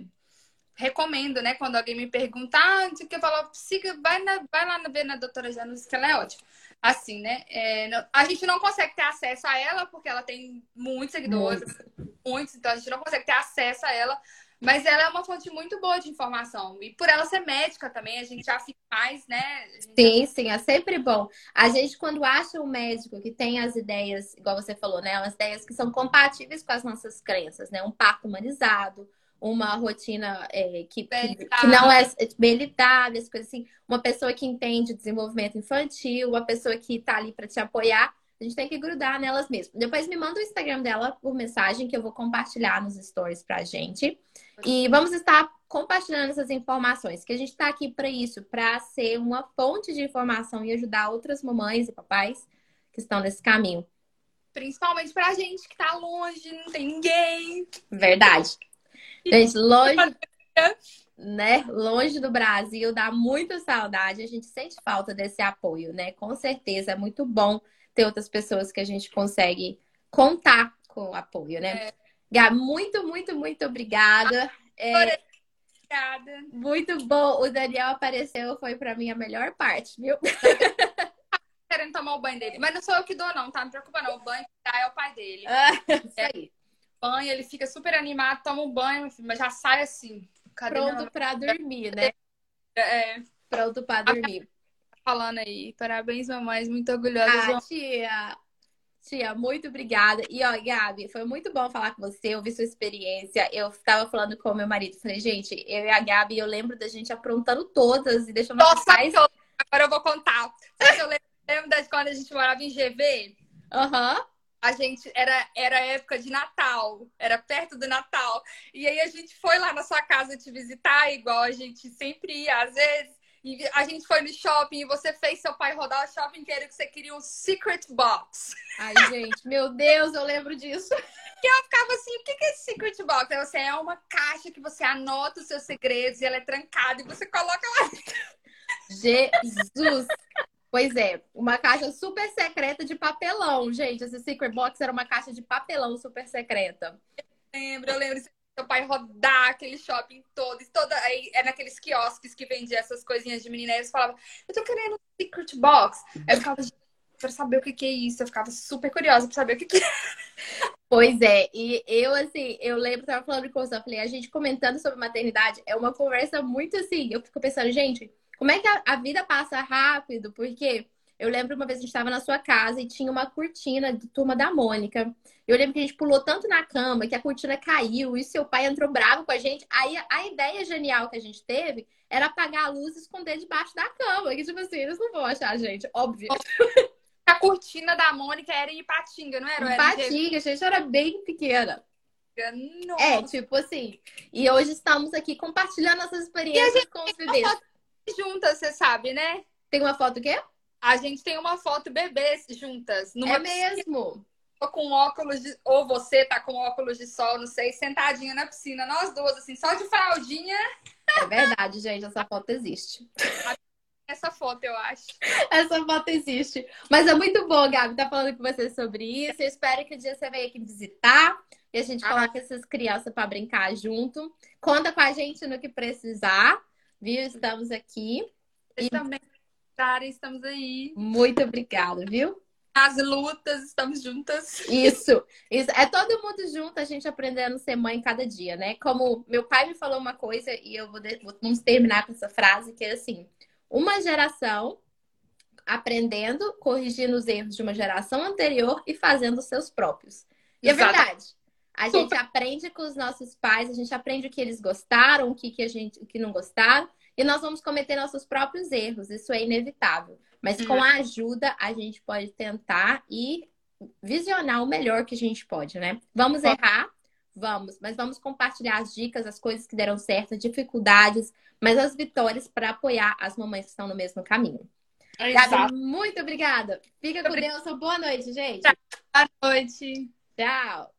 recomendo, né? Quando alguém me pergunta, ah, que eu falo, siga, vai, na, vai lá ver na doutora Janus, que ela é ótima. Assim, né? É, não, a gente não consegue ter acesso a ela, porque ela tem muitos seguidores, muitos. muitos, então a gente não consegue ter acesso a ela. Mas ela é uma fonte muito boa de informação. E por ela ser médica também, a gente já fica mais, né? Sim, sim, é sempre bom. A gente, quando acha um médico que tem as ideias, igual você falou, né? As ideias que são compatíveis com as nossas crenças, né? Um parto humanizado, uma rotina é, que, que, que, não é militar, as coisas assim. Uma pessoa que entende desenvolvimento infantil, uma pessoa que tá ali para te apoiar. A gente tem que grudar nelas mesmo. Depois me manda o Instagram dela por mensagem que eu vou compartilhar nos stories pra gente. E vamos estar compartilhando essas informações, que a gente está aqui para isso, para ser uma fonte de informação e ajudar outras mamães e papais que estão nesse caminho. Principalmente para a gente que está longe, não tem ninguém. Verdade. Gente, longe, né? Longe do Brasil, dá muita saudade. A gente sente falta desse apoio, né? Com certeza é muito bom ter outras pessoas que a gente consegue contar com o apoio, né? É. Gá, muito, muito, muito obrigada. É, obrigada. Muito bom. O Daniel apareceu, foi para mim a melhor parte, viu? Querendo tomar o banho dele. Mas não sou eu que dou, não, tá? Não preocupa, não. O banho tá, é o pai dele. Ah, isso aí banho, ele fica super animado, toma um banho, mas já sai assim. Pronto para dormir, né? É. Pronto para dormir. Falando aí. Parabéns, mamães. Muito orgulhosa. Ah, tia. Tia, muito obrigada. E ó, Gabi, foi muito bom falar com você, ouvir sua experiência. Eu estava falando com o meu marido, falei, gente, eu e a Gabi, eu lembro da gente aprontando todas e deixando Nossa, pais... agora eu vou contar. Sabe eu lembro de quando a gente morava em GV? Aham. Uhum a gente era era época de Natal, era perto do Natal. E aí a gente foi lá na sua casa te visitar, igual a gente sempre ia, às vezes. E a gente foi no shopping e você fez seu pai rodar o shopping inteiro que você queria um secret box. Ai, gente, meu Deus, eu lembro disso. E eu ficava assim, o que é esse secret box? Aí você é uma caixa que você anota os seus segredos e ela é trancada e você coloca lá. Jesus! Pois é, uma caixa super secreta de papelão, gente. Esse Secret Box era uma caixa de papelão super secreta. Eu lembro, eu lembro seu pai rodar aquele shopping todo, toda aí é naqueles quiosques que vendia essas coisinhas de menina, e eles falavam, eu tô querendo um secret box. Aí eu ficava, pra saber o que que é isso, eu ficava super curiosa pra saber o que que é. Pois é, e eu, assim, eu lembro, tava falando com você, eu falei, a gente comentando sobre maternidade, é uma conversa muito assim, eu fico pensando, gente, como é que a, a vida passa rápido? Porque eu lembro uma vez a gente estava na sua casa e tinha uma cortina de turma da Mônica. Eu lembro que a gente pulou tanto na cama que a cortina caiu e seu pai entrou bravo com a gente. Aí a ideia genial que a gente teve era apagar a luz e esconder debaixo da cama. Que tipo assim, eles não vão achar a gente, óbvio. A cortina da Mônica era em Ipatinga, não era? Ipatinga, a gente era bem pequena. Nossa. É, tipo assim. E hoje estamos aqui compartilhando nossas experiências com os bebês juntas, você sabe, né? Tem uma foto o quê? A gente tem uma foto bebês juntas. É mesmo? Com óculos de... Ou você tá com óculos de sol, não sei, sentadinha na piscina, nós duas, assim, só de fraldinha. É verdade, gente, essa foto existe. Essa foto, eu acho. Essa foto existe. Mas é muito bom, Gabi, tá falando com você sobre isso. Eu espero que um dia você venha aqui visitar e a gente ah. coloque essas crianças para brincar junto. Conta com a gente no que precisar viu? Estamos aqui. E também, estamos aí. Muito obrigada, viu? As lutas, estamos juntas. Isso, isso. É todo mundo junto, a gente aprendendo a ser mãe cada dia, né? Como meu pai me falou uma coisa, e eu vou, de... vamos terminar com essa frase, que é assim: uma geração aprendendo, corrigindo os erros de uma geração anterior e fazendo os seus próprios. E Exato. é verdade. A gente aprende com os nossos pais, a gente aprende o que eles gostaram, o que, que a gente o que não gostaram, e nós vamos cometer nossos próprios erros. Isso é inevitável. Mas com a ajuda, a gente pode tentar e visionar o melhor que a gente pode, né? Vamos errar, vamos, mas vamos compartilhar as dicas, as coisas que deram certo, as dificuldades, mas as vitórias para apoiar as mamães que estão no mesmo caminho. É Gabi, muito obrigada. Fica com Deus. Boa noite, gente. Boa noite. Tchau.